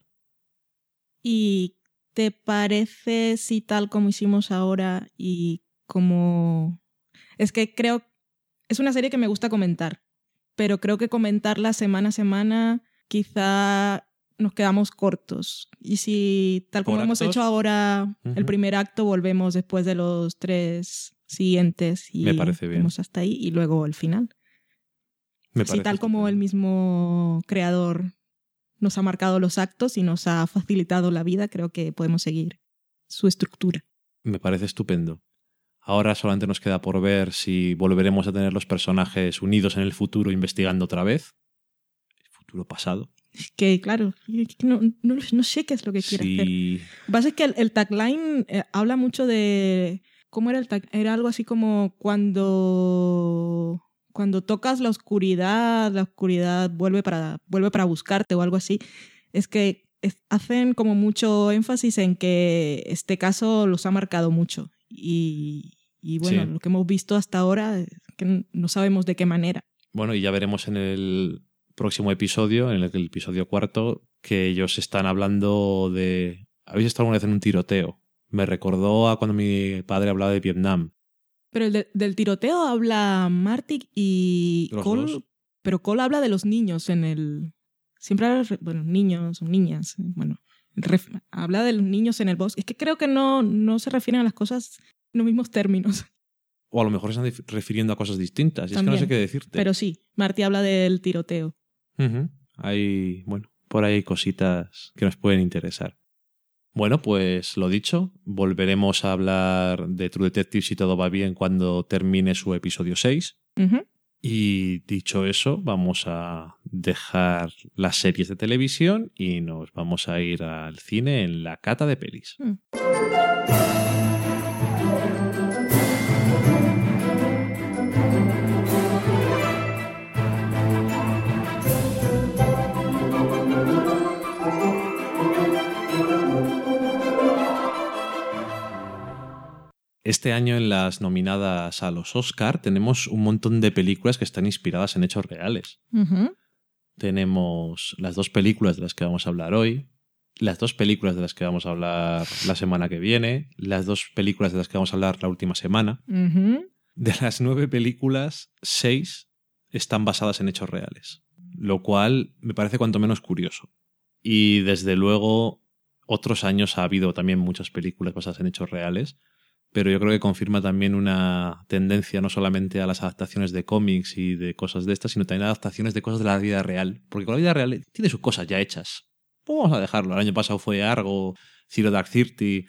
¿Y te parece si tal como hicimos ahora y como... Es que creo... Es una serie que me gusta comentar, pero creo que comentarla semana a semana quizá nos quedamos cortos. Y si tal como ¿Por hemos hecho ahora el primer acto, volvemos después de los tres siguientes y Me parece bien. hasta ahí y luego el final. Me parece tal como el mismo creador nos ha marcado los actos y nos ha facilitado la vida, creo que podemos seguir su estructura. Me parece estupendo. Ahora solamente nos queda por ver si volveremos a tener los personajes unidos en el futuro investigando otra vez. El futuro pasado. Es que, claro, no, no- no sé qué es lo que quiere hacer. Si Lo que pasa es que el, el tagline eh, habla mucho de... ¿Cómo era el tag? Era algo así como cuando... Cuando tocas la oscuridad, la oscuridad vuelve para, vuelve para buscarte o algo así. Es que es- hacen como mucho énfasis en que este caso los ha marcado mucho. Y, y bueno, Sí. lo que hemos visto hasta ahora, es que no sabemos de qué manera. Bueno, y ya veremos en el próximo episodio, en el, el episodio cuarto, que ellos están hablando de... ¿Habéis estado alguna vez en un tiroteo? Me recordó a cuando mi padre hablaba de Vietnam. Pero el de- del tiroteo habla Marty y Cole, dos. pero Cole habla de los niños en el... Siempre habla, de- bueno, niños o niñas, bueno, ref- habla de los niños en el bosque. Es que creo que no, no se refieren a las cosas en los mismos términos. O a lo mejor se están refiriendo a cosas distintas. Y es que no También. sé qué decirte. Pero sí, Marty habla del tiroteo. Hay, bueno, por ahí cositas que nos pueden interesar. Bueno, pues lo dicho, volveremos a hablar de True Detective si todo va bien cuando termine su episodio 6. Ujú. Y dicho eso, vamos a dejar las series de televisión y nos vamos a ir al cine en la cata de pelis. Mm. Este año en las nominadas a los Oscar tenemos un montón de películas que están inspiradas en hechos reales. Tenemos las dos películas de las que vamos a hablar hoy, las dos películas de las que vamos a hablar la semana que viene, las dos películas de las que vamos a hablar la última semana. De las nueve películas, seis están basadas en hechos reales, lo cual me parece cuanto menos curioso. Y desde luego, otros años ha habido también muchas películas basadas en hechos reales, pero yo creo que confirma también una tendencia no solamente a las adaptaciones de cómics y de cosas de estas, sino también a adaptaciones de cosas de la vida real, porque con la vida real tiene sus cosas ya hechas. Pues vamos a dejarlo. El año pasado fue Argo, Zero Dark Thirty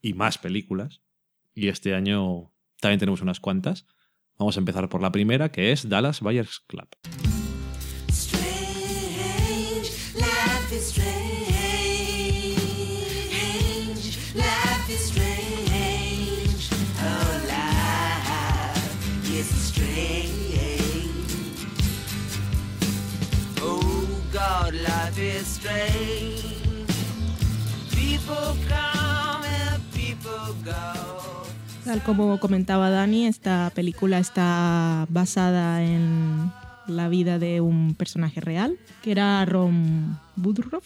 y más películas. Y este año también tenemos unas cuantas. Vamos a empezar por la primera, que es Dallas Buyers Club. Tal como comentaba Dani, esta película está basada en la vida de un personaje real, que era Ron Woodruff.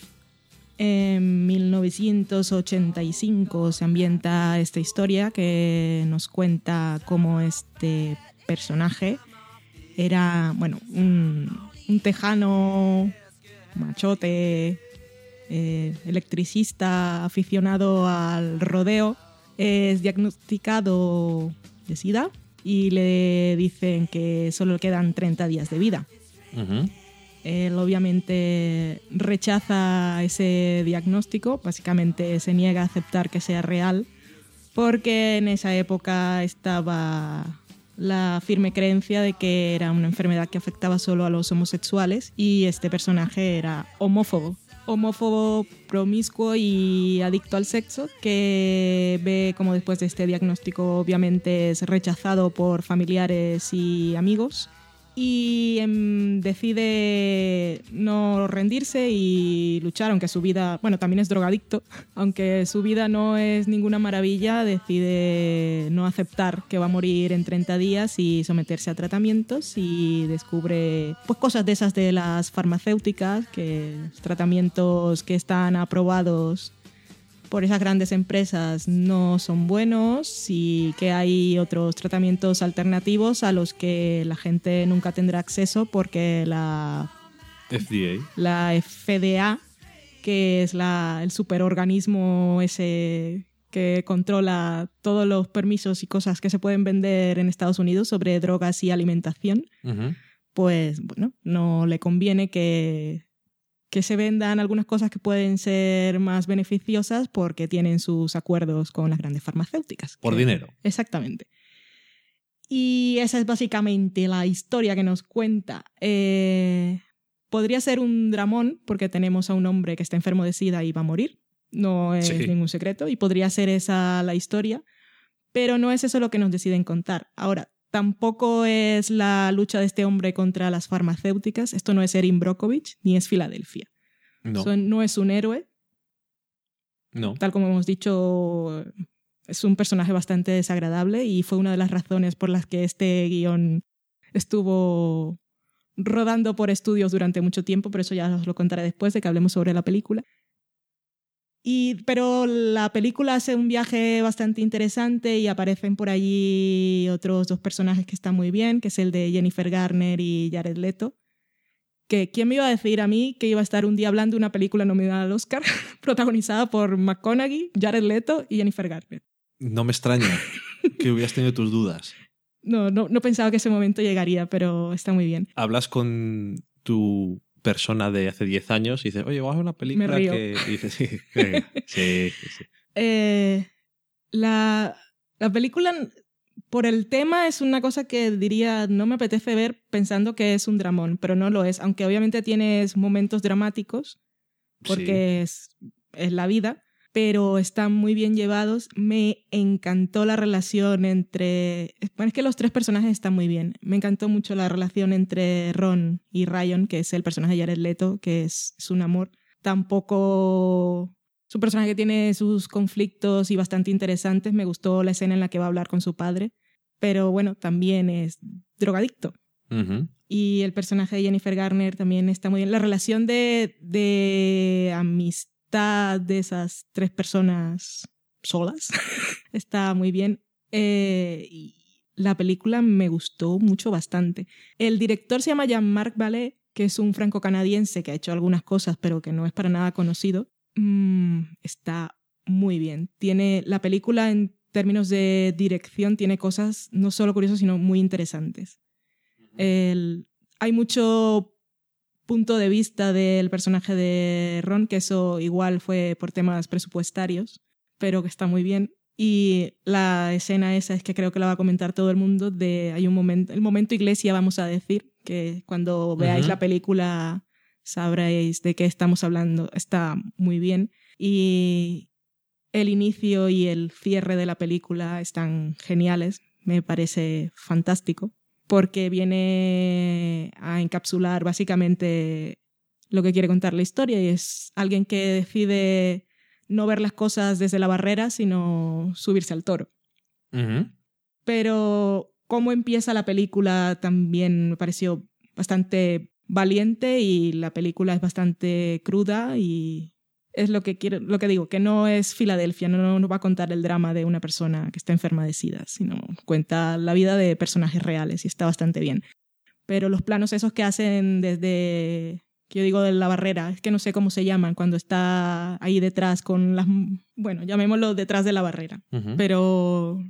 En 1985 se ambienta esta historia que nos cuenta cómo este personaje era, bueno, un, un tejano machote, eh, electricista, aficionado al rodeo, es diagnosticado de SIDA y le dicen que solo le quedan 30 días de vida. Él obviamente rechaza ese diagnóstico, básicamente se niega a aceptar que sea real, porque en esa época estaba la firme creencia de que era una enfermedad que afectaba solo a los homosexuales y este personaje era homófobo. Homófobo, promiscuo y adicto al sexo, que ve como después de este diagnóstico obviamente es rechazado por familiares y amigos y em, decide no rendirse y luchar, aunque su vida, bueno, también es drogadicto, aunque su vida no es ninguna maravilla, decide no aceptar que va a morir en 30 días y someterse a tratamientos y descubre pues cosas de esas de las farmacéuticas, que tratamientos que están aprobados por esas grandes empresas no son buenos y que hay otros tratamientos alternativos a los que la gente nunca tendrá acceso porque la, FDA. la FDA, que es la, el superorganismo ese que controla todos los permisos y cosas que se pueden vender en Estados Unidos sobre drogas y alimentación, pues bueno, no le conviene que, que se vendan algunas cosas que pueden ser más beneficiosas porque tienen sus acuerdos con las grandes farmacéuticas. Por Que- dinero. Exactamente. Y esa es básicamente la historia que nos cuenta. Eh, podría ser un dramón porque tenemos a un hombre que está enfermo de SIDA y va a morir. No es Sí. ningún secreto. Y podría ser esa la historia. Pero no es eso lo que nos deciden contar. Ahora, tampoco es la lucha de este hombre contra las farmacéuticas. Esto no es Erin Brockovich ni es Filadelfia. No. No es un héroe, No. tal como hemos dicho, es un personaje bastante desagradable y fue una de las razones por las que este guion estuvo rodando por estudios durante mucho tiempo, pero eso ya os lo contaré después de que hablemos sobre la película. Y, pero la película hace un viaje bastante interesante y aparecen por allí otros dos personajes que están muy bien, que es el de Jennifer Garner y Jared Leto. Que, ¿Quién me iba a decir a mí que iba a estar un día hablando de una película nominada al Oscar, protagonizada por McConaughey, Jared Leto y Jennifer Garner? No me extraña que hubieras tenido tus dudas. No, no, no pensaba que ese momento llegaría, pero está muy bien. Hablas con tu persona de hace 10 años y dices, oye, vamos a ver una película río. que... Y dices, sí, venga, sí, sí, sí. Eh, la, la película, por el tema, es una cosa que diría, no me apetece ver pensando que es un dramón, pero no lo es, aunque obviamente tienes momentos dramáticos, porque es, es la vida, pero están muy bien llevados. Me encantó la relación entre... Bueno, es que los tres personajes están muy bien. Me encantó mucho la relación entre Ron y Ryan, que es el personaje de Jared Leto, que es, es un amor. Tampoco... Es un personaje que tiene sus conflictos y bastante interesantes. Me gustó la escena en la que va a hablar con su padre. Pero bueno, también es drogadicto. Y el personaje de Jennifer Garner también está muy bien. La relación de, de amistad de esas tres personas solas está muy bien. Eh, y la película me gustó mucho bastante. El director se llama Jean-Marc Vallée, que es un franco-canadiense que ha hecho algunas cosas, pero que no es para nada conocido. Mm, está muy bien. Tiene la película en términos de dirección tiene cosas no solo curiosas, sino muy interesantes. El- hay mucho punto de vista del personaje de Ron, que eso igual fue por temas presupuestarios, pero que está muy bien. Y la escena esa es que creo que la va a comentar todo el mundo, de hay un momento, el momento iglesia vamos a decir, que cuando veáis la película sabréis de qué estamos hablando, está muy bien. Y el inicio y el cierre de la película están geniales, me parece fantástico, porque viene a encapsular básicamente lo que quiere contar la historia y es alguien que decide no ver las cosas desde la barrera, sino subirse al toro. Pero cómo empieza la película también me pareció bastante valiente y la película es bastante cruda y es lo que quiero, lo que digo, que no es Filadelfia, no, no va a contar el drama de una persona que está enferma de SIDA, sino cuenta la vida de personajes reales y está bastante bien. Pero los planos esos que hacen desde, que yo digo de la barrera, es que no sé cómo se llaman, cuando está ahí detrás con las, bueno, llamémoslo detrás de la barrera pero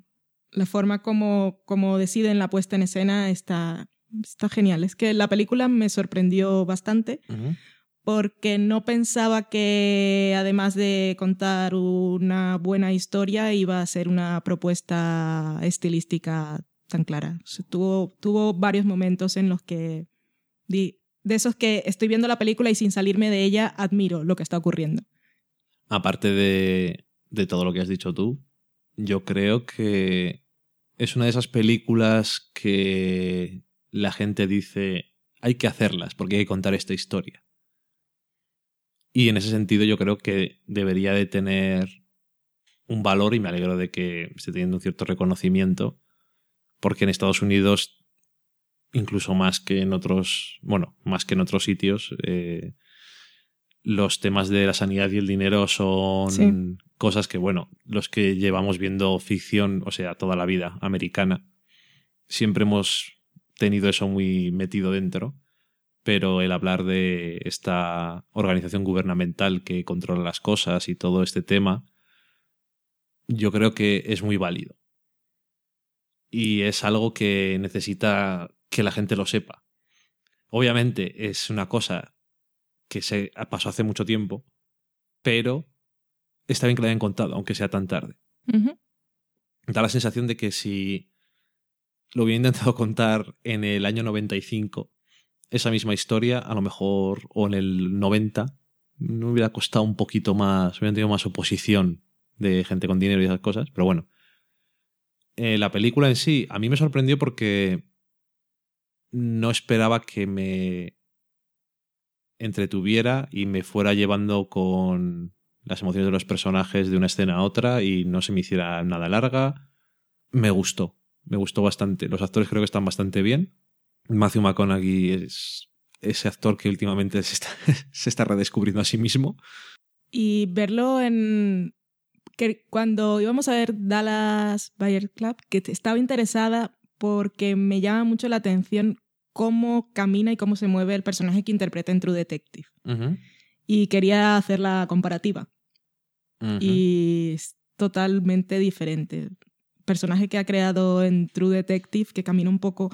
la forma como, como deciden la puesta en escena está, está genial. Es que la película me sorprendió bastante. Porque no pensaba que además de contar una buena historia iba a ser una propuesta estilística tan clara. Tuvo, tuvo varios momentos en los que di- de esos que estoy viendo la película y sin salirme de ella admiro lo que está ocurriendo. Aparte de todo lo que has dicho tú, yo creo que es una de esas películas que la gente dice hay que hacerlas porque hay que contar esta historia. Y en ese sentido yo creo que debería de tener un valor y me alegro de que esté teniendo un cierto reconocimiento porque en Estados Unidos incluso más que en otros bueno más que en otros sitios eh, los temas de la sanidad y el dinero son Sí. cosas que, bueno, los que llevamos viendo ficción, o sea, toda la vida americana, siempre hemos tenido eso muy metido dentro, pero el hablar de esta organización gubernamental que controla las cosas y todo este tema, yo creo que es muy válido. Y es algo que necesita que la gente lo sepa. Obviamente es una cosa que se pasó hace mucho tiempo, pero está bien que la hayan contado, aunque sea tan tarde. Da la sensación de que si lo hubiera intentado contar en el año 95, esa misma historia, a lo mejor, o en el 90, no hubiera costado un poquito más, hubieran tenido más oposición de gente con dinero y esas cosas, pero bueno. Eh, la película en sí, a mí me sorprendió porque no esperaba que me entretuviera y me fuera llevando con las emociones de los personajes de una escena a otra y no se me hiciera nada larga. Me gustó, me gustó bastante. Los actores creo que están bastante bien. Matthew McConaughey es ese actor que últimamente se está, se está redescubriendo a sí mismo. Y verlo en... Que cuando íbamos a ver Dallas Bayer Club, que estaba interesada porque me llama mucho la atención cómo camina y cómo se mueve el personaje que interpreta en True Detective. Y quería hacer la comparativa. Y es totalmente diferente. El personaje que ha creado en True Detective, que camina un poco...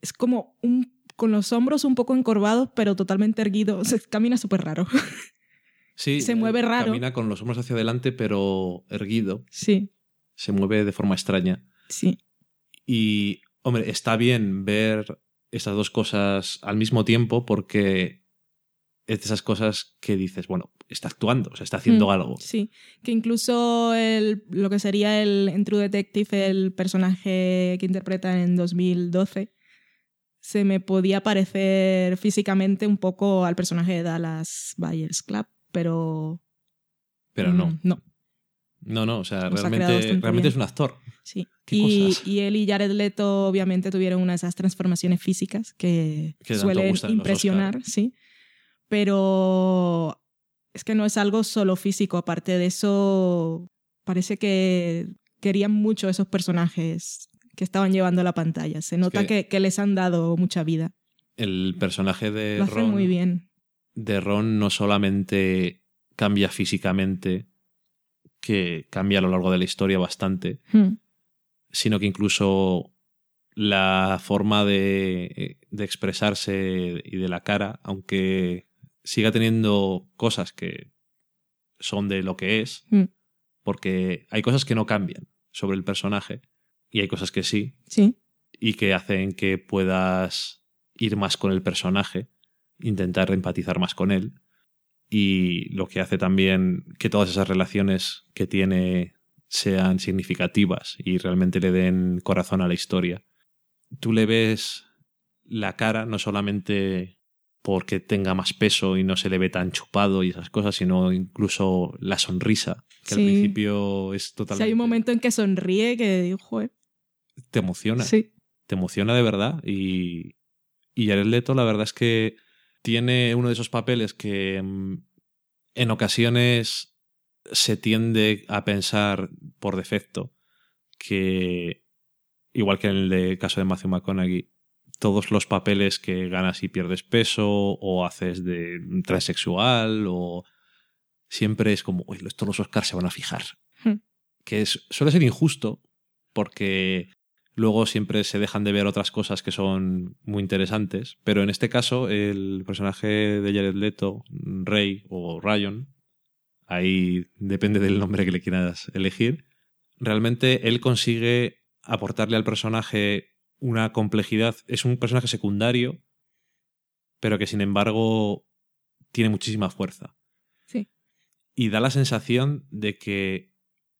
Es como un con los hombros un poco encorvados, pero totalmente erguido. O sea, camina súper raro. Sí, se mueve eh, raro. Camina con los hombros hacia adelante, pero erguido. Sí, Se mueve de forma extraña. sí. Y, hombre, está bien ver estas dos cosas al mismo tiempo porque es de esas cosas que dices, bueno, está actuando, o sea, está haciendo Mm, algo. Sí, que incluso el, lo que sería el, en True Detective, el personaje que interpreta en 2012, se me podía parecer físicamente un poco al personaje de Dallas Buyers Club, pero... Pero no, mm, No, no, no, o sea, realmente, realmente es un actor. sí. ¿Qué Y, y él y Jared Leto obviamente tuvieron una de esas transformaciones físicas que, Que suelen impresionar, sí. Pero es que no es algo solo físico, aparte de eso, parece que querían mucho esos personajes que estaban llevando a la pantalla. Se nota que- que, que les han dado mucha vida. El personaje de Lo hacen Ron, muy bien. de Ron no solamente cambia físicamente, que cambia a lo largo de la historia bastante, Hmm. sino que incluso la forma de, de expresarse y de la cara, aunque siga teniendo cosas que son de lo que es, Mm. porque hay cosas que no cambian sobre el personaje y hay cosas que sí, Sí, y que hacen que puedas ir más con el personaje, intentar empatizar más con él. Y lo que hace también que todas esas relaciones que tiene sean significativas y realmente le den corazón a la historia. Tú le ves la cara no solamente porque tenga más peso y no se le ve tan chupado y esas cosas, sino incluso la sonrisa, que al principio es totalmente... hay un momento en que sonríe que digo, joder. Te emociona Sí. te emociona de verdad y, y Jared Leto la verdad es que tiene uno de esos papeles que mm, en ocasiones se tiende a pensar por defecto que igual que en el de caso de Matthew McConaughey todos los papeles que ganas y pierdes peso o haces de transexual o siempre es como, uy, esto los Oscars se van a fijar. Hmm. Que es, suele ser injusto porque luego siempre se dejan de ver otras cosas que son muy interesantes. Pero en este caso, el personaje de Jared Leto, Rey o Ryan, ahí depende del nombre que le quieras elegir, realmente él consigue aportarle al personaje una complejidad. Es un personaje secundario, pero que sin embargo tiene muchísima fuerza. Sí. Y da la sensación de que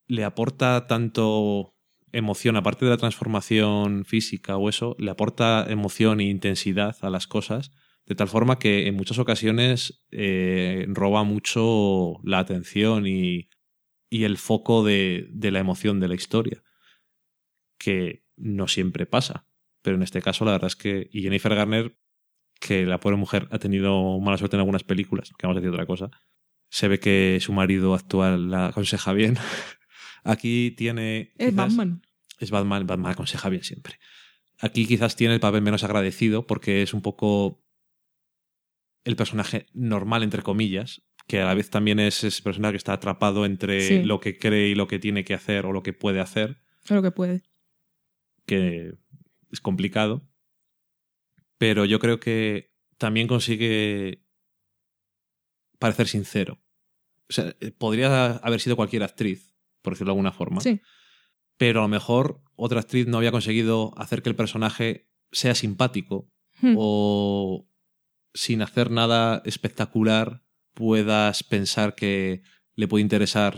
le aporta tanto emoción, aparte de la transformación física o eso, le aporta emoción e intensidad a las cosas, de tal forma que en muchas ocasiones eh, roba mucho la atención y, y el foco de, de la emoción de la historia, que no siempre pasa. Pero en este caso, la verdad es que. Y Jennifer Garner, que la pobre mujer ha tenido mala suerte en algunas películas, que vamos a decir otra cosa. Se ve que su marido actual la aconseja bien. Aquí tiene. Es quizás- Batman. Es Batman, Batman aconseja bien siempre. Aquí quizás tiene el papel menos agradecido porque es un poco el personaje normal, entre comillas, que a la vez también es ese personaje que está atrapado entre Sí. lo que cree y lo que tiene que hacer o lo que puede hacer lo que puede. que es complicado. Pero yo creo que también consigue parecer sincero. O sea, eh, podría haber sido cualquier actriz, por decirlo de alguna forma. Sí. Pero a lo mejor otra actriz no había conseguido hacer que el personaje sea simpático Hmm. o sin hacer nada espectacular puedas pensar que le puede interesar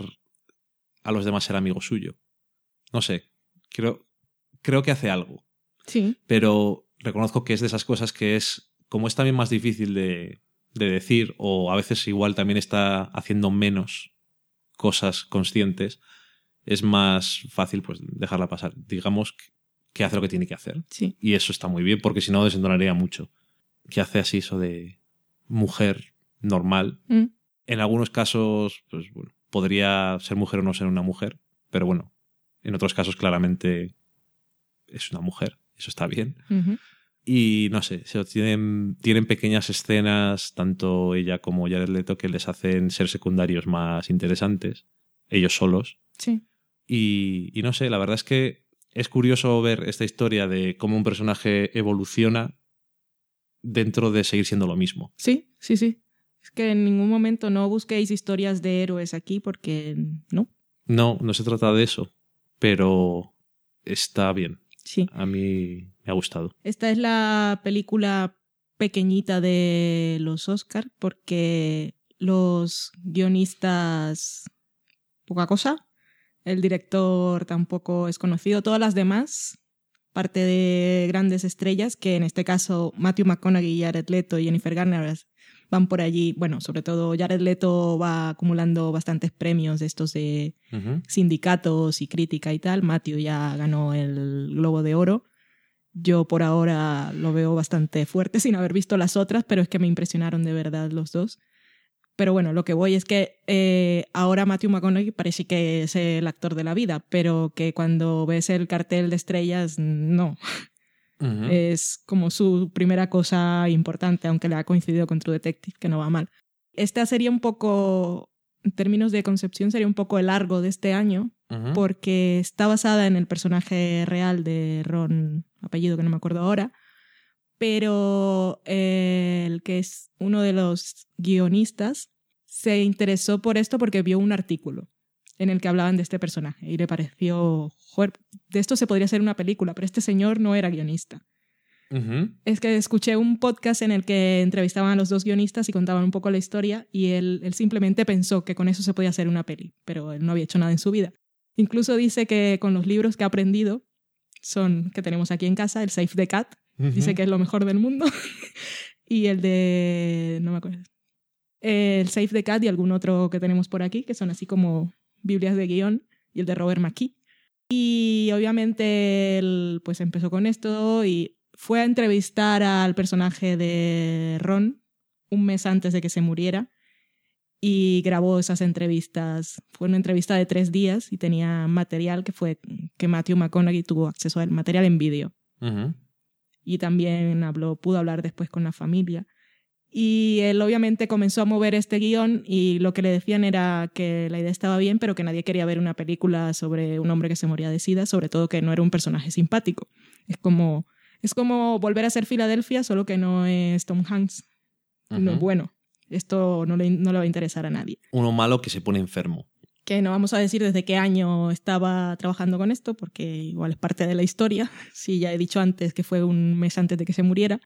a los demás ser amigo suyo. No sé, creo, creo que hace algo, Sí. pero reconozco que es de esas cosas que es, como es también más difícil de, de decir, o a veces igual también está haciendo menos cosas conscientes, es más fácil pues dejarla pasar. Digamos que- hace lo que tiene que hacer. Sí. Y eso está muy bien, porque si no desentonaría mucho. Que hace así eso de mujer normal. Mm. En algunos casos, pues bueno, podría ser mujer o no ser una mujer, pero bueno, en otros casos claramente es una mujer, eso está bien. Y no sé, se- tienen, tienen pequeñas escenas, tanto ella como Jared Leto, que les hacen ser secundarios más interesantes, ellos solos. Sí. Y, y no sé, la verdad es que es curioso ver esta historia de cómo un personaje evoluciona dentro de seguir siendo lo mismo. Sí, sí, sí. Es que en ningún momento no busquéis historias de héroes aquí porque no. No, no se trata de eso, pero está bien. Sí. A mí me ha gustado. Esta es la película pequeñita de los Oscar porque los guionistas poca cosa, el director tampoco es conocido, todas las demás, parte de grandes estrellas, que en este caso Matthew McConaughey, Jared Leto y Jennifer Garner van por allí, bueno, sobre todo Jared Leto va acumulando bastantes premios de estos de sindicatos y crítica y tal. Matthew ya ganó el Globo de Oro. Yo por ahora lo veo bastante fuerte sin haber visto las otras, pero es que me impresionaron de verdad los dos. Pero bueno, lo que voy es que eh, ahora Matthew McConaughey parece que es el actor de la vida, pero que cuando ves el cartel de estrellas, no. Es como su primera cosa importante, aunque le ha coincidido con True Detective, que no va mal. Esta sería un poco, en términos de concepción, sería un poco el largo de este año, porque está basada en el personaje real de Ron, apellido que no me acuerdo ahora, pero eh, el que es uno de los guionistas se interesó por esto porque vio un artículo en el que hablaban de este personaje y le pareció, joder, de esto se podría hacer una película, pero este señor no era guionista. Es que escuché un podcast en el que entrevistaban a los dos guionistas y contaban un poco la historia y él, él simplemente pensó que con eso se podía hacer una peli, pero él no había hecho nada en su vida. Incluso dice que con los libros que ha aprendido, son que tenemos aquí en casa, el Save the Cat, dice que es lo mejor del mundo, y el de... no me acuerdo. El Save the Cat y algún otro que tenemos por aquí, que son así como Biblias de guion, y el de Robert McKee. Y obviamente él pues empezó con esto y fue a entrevistar al personaje de Ron un mes antes de que se muriera y grabó esas entrevistas. Fue una entrevista de tres días y tenía material que fue que Matthew McConaughey tuvo acceso al material en vídeo. Y también habló, pudo hablar después con la familia. Y él obviamente comenzó a mover este guion y lo que le decían era que la idea estaba bien, pero que nadie quería ver una película sobre un hombre que se moría de sida, sobre todo que no era un personaje simpático. Es como, es como volver a ser Filadelfia, solo que no es Tom Hanks. No, bueno, esto no le, no le va a interesar a nadie. Uno malo que se pone enfermo. Que no vamos a decir desde qué año estaba trabajando con esto, porque igual es parte de la historia. Sí, ya he dicho antes que fue un mes antes de que se muriera,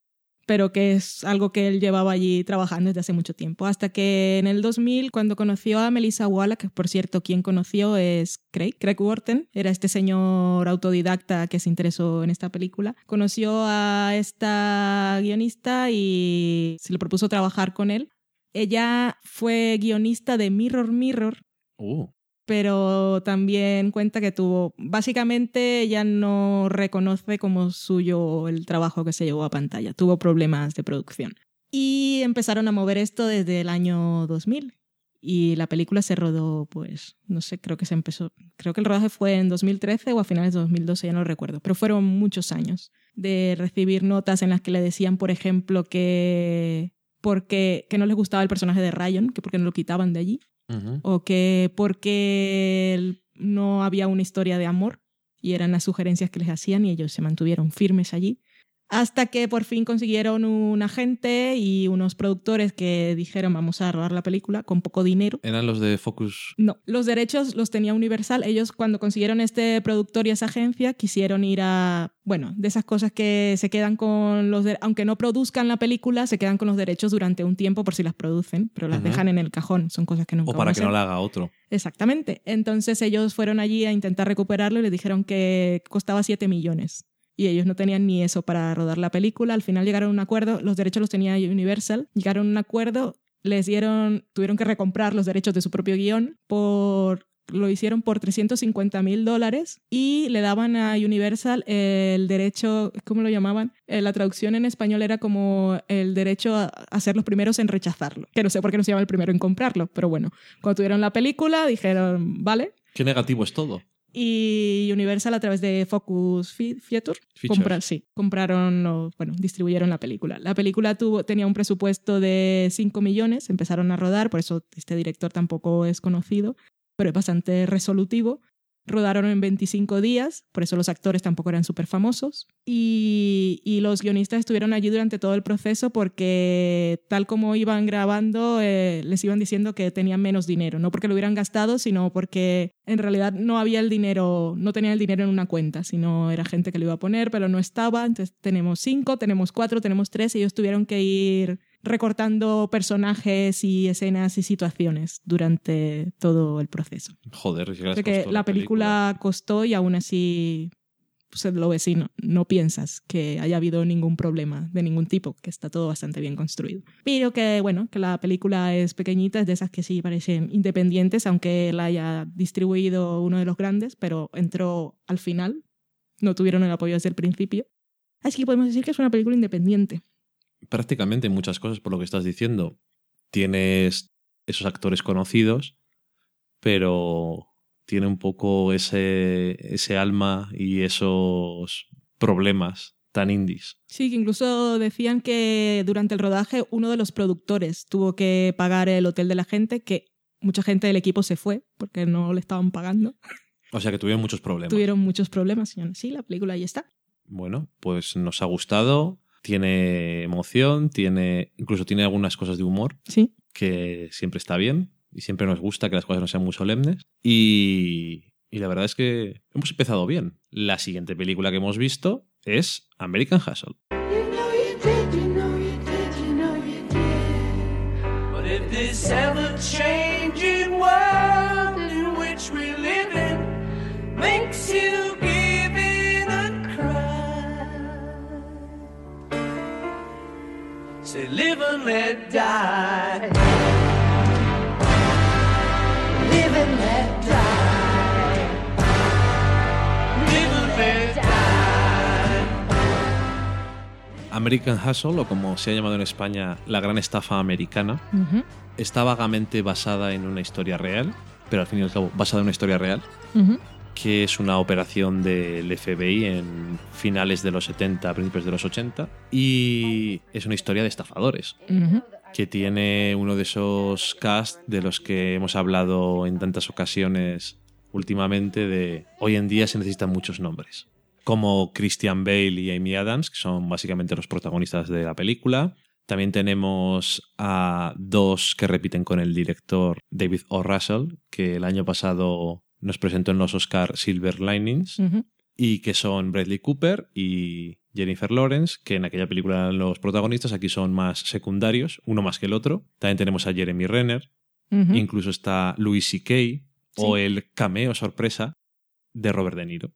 pero que es algo que él llevaba allí trabajando desde hace mucho tiempo. Hasta que en el 2000, cuando conoció a Melissa Wallach, que por cierto, quien conoció es Craig, Craig Wharton, era este señor autodidacta que se interesó en esta película. Conoció a esta guionista y se le propuso trabajar con él. Ella fue guionista de Mirror Mirror, Uh, pero también cuenta que tuvo, básicamente ella no reconoce como suyo el trabajo que se llevó a pantalla, tuvo problemas de producción. Y empezaron a mover esto desde el año 2000 y la película se rodó, pues, no sé, creo que se empezó, creo que el rodaje fue en 2013 o a finales de 2012, ya no recuerdo, pero fueron muchos años de recibir notas en las que le decían, por ejemplo, que porque que no les gustaba el personaje de Ryan, que porque no lo quitaban de allí o que porque no había una historia de amor y eran las sugerencias que les hacían y ellos se mantuvieron firmes allí. Hasta que por fin consiguieron un agente y unos productores que dijeron vamos a rodar la película con poco dinero. Eran los de Focus. No, los derechos los tenía Universal. Ellos cuando consiguieron este productor y esa agencia quisieron ir a, bueno, de esas cosas que se quedan con los, de- aunque no produzcan la película, se quedan con los derechos durante un tiempo por si las producen, pero las dejan en el cajón. Son cosas que nunca O para que no la haga otro. Exactamente. Entonces ellos fueron allí a intentar recuperarlo y les dijeron que costaba 7 millones. Y ellos no tenían ni eso para rodar la película. Al final llegaron a un acuerdo, los derechos los tenía Universal. Llegaron a un acuerdo, les dieron, tuvieron que recomprar los derechos de su propio guion por lo hicieron por 350 mil dólares y le daban a Universal el derecho, ¿cómo lo llamaban? Eh, la traducción en español era como el derecho a, ser los primeros en rechazarlo. Que no sé por qué no se llama el primero en comprarlo, pero bueno, cuando tuvieron la película dijeron, vale. Qué negativo es todo. Y Universal a través de Focus Fe- Feature Features. compra- sí, compraron, o, bueno, distribuyeron la película. La película tuvo, tenía un presupuesto de 5 millones, empezaron a rodar, por eso este director tampoco es conocido, pero es bastante resolutivo. Rodaron en 25 días, por eso los actores tampoco eran súper famosos. Y, y los guionistas estuvieron allí durante todo el proceso porque tal como iban grabando, eh, les iban diciendo que tenían menos dinero. No porque lo hubieran gastado, sino porque en realidad no había el dinero, no tenían el dinero en una cuenta, sino era gente que lo iba a poner, pero no estaba. Entonces tenemos cinco, tenemos cuatro, tenemos tres, y ellos tuvieron que ir recortando personajes y escenas y situaciones durante todo el proceso. Joder, si Porque la película costó y aún así pues, lo ves y no, no piensas que haya habido ningún problema de ningún tipo, que está todo bastante bien construido. Pero que bueno, que la película es pequeñita, es de esas que sí parecen independientes, aunque la haya distribuido uno de los grandes, pero entró al final, no tuvieron el apoyo desde el principio. Así que podemos decir que es una película independiente. Prácticamente muchas cosas por lo que estás diciendo. Tienes esos actores conocidos, pero tiene un poco ese, ese alma y esos problemas tan indies. Sí, que incluso decían que durante el rodaje uno de los productores tuvo que pagar el hotel de la gente, que mucha gente del equipo se fue porque no le estaban pagando. O sea que tuvieron muchos problemas. Tuvieron muchos problemas. Aún así, la película ahí está. Bueno, pues nos ha gustado, tiene emoción, tiene incluso tiene algunas cosas de humor Sí. que siempre está bien y siempre nos gusta que las cosas no sean muy solemnes. Y, y la verdad es que hemos empezado bien. La siguiente película que hemos visto es American Hustle. You know say live and let die. Live and let die. Live and let die. American Hustle, o como se ha llamado en España, la gran estafa americana, está vagamente basada en una historia real, pero al fin y al cabo basada en una historia real. Que es una operación del FBI en finales de los 70, principios de los 80, y es una historia de estafadores. Que tiene uno de esos cast de los que hemos hablado en tantas ocasiones últimamente de hoy en día se necesitan muchos nombres. Como Christian Bale y Amy Adams, que son básicamente los protagonistas de la película. También tenemos a dos que repiten con el director David O. Russell, que el año pasado nos presentó en los Oscar Silver Linings, y que son Bradley Cooper y Jennifer Lawrence, que en aquella película eran los protagonistas, aquí son más secundarios, uno más que el otro. También tenemos a Jeremy Renner, incluso está Louis C.K. o el cameo sorpresa de Robert De Niro.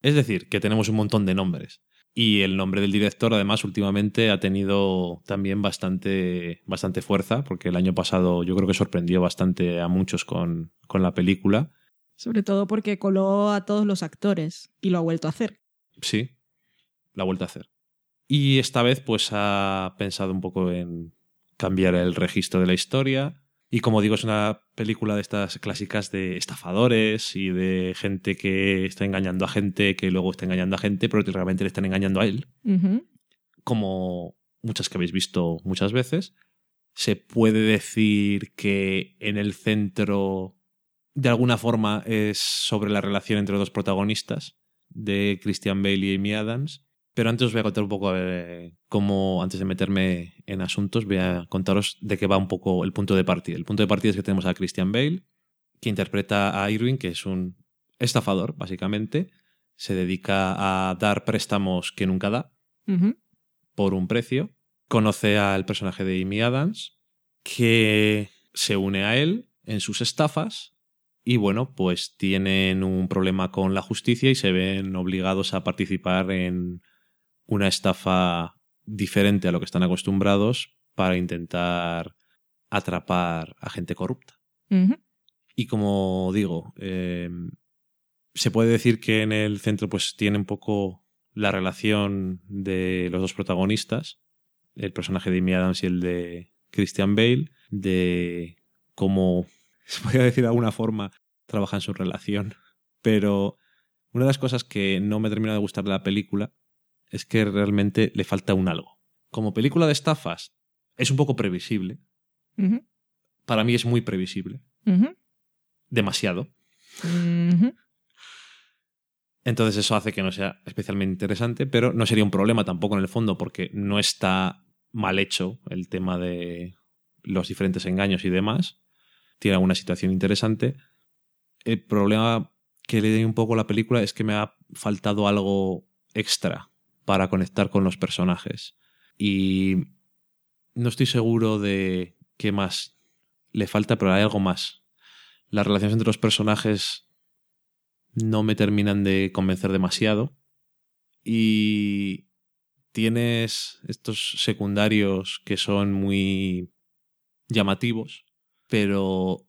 Es decir, que tenemos un montón de nombres. Y el nombre del director, además, últimamente ha tenido también bastante, bastante fuerza, porque el año pasado yo creo que sorprendió bastante a muchos con, con la película. Sobre todo porque coló a todos los actores y lo ha vuelto a hacer. Sí, la ha vuelto a hacer. Y esta vez, pues ha pensado un poco en cambiar el registro de la historia. Y como digo, es una película de estas clásicas de estafadores y de gente que está engañando a gente, que luego está engañando a gente, pero que realmente le están engañando a él. Como muchas que habéis visto muchas veces. Se puede decir que en el centro, de alguna forma, es sobre la relación entre los dos protagonistas, de Christian Bale y Amy Adams. Pero antes os voy a contar un poco eh, cómo, antes de meterme en asuntos, voy a contaros de qué va un poco el punto de partida. El punto de partida es que tenemos a Christian Bale, que interpreta a Irwin, que es un estafador, básicamente. Se dedica a dar préstamos que nunca da por un precio. Conoce al personaje de Amy Adams, que se une a él en sus estafas. Y bueno, pues tienen un problema con la justicia y se ven obligados a participar en una estafa diferente a lo que están acostumbrados para intentar atrapar a gente corrupta. Y como digo, eh, se puede decir que en el centro pues tiene un poco la relación de los dos protagonistas, el personaje de Amy Adams y el de Christian Bale, de cómo, se podría decir de alguna forma, trabajan su relación. Pero una de las cosas que no me termina de gustar de la película es que realmente le falta un algo. Como película de estafas es un poco previsible. Para mí es muy previsible. Demasiado. Entonces eso hace que no sea especialmente interesante, pero no sería un problema tampoco en el fondo porque no está mal hecho el tema de los diferentes engaños y demás. Tiene alguna situación interesante. El problema que le doy un poco a la película es que me ha faltado algo extra para conectar con los personajes. Y no estoy seguro de qué más le falta, pero hay algo más. Las relaciones entre los personajes no me terminan de convencer demasiado. Y tienes estos secundarios que son muy llamativos, pero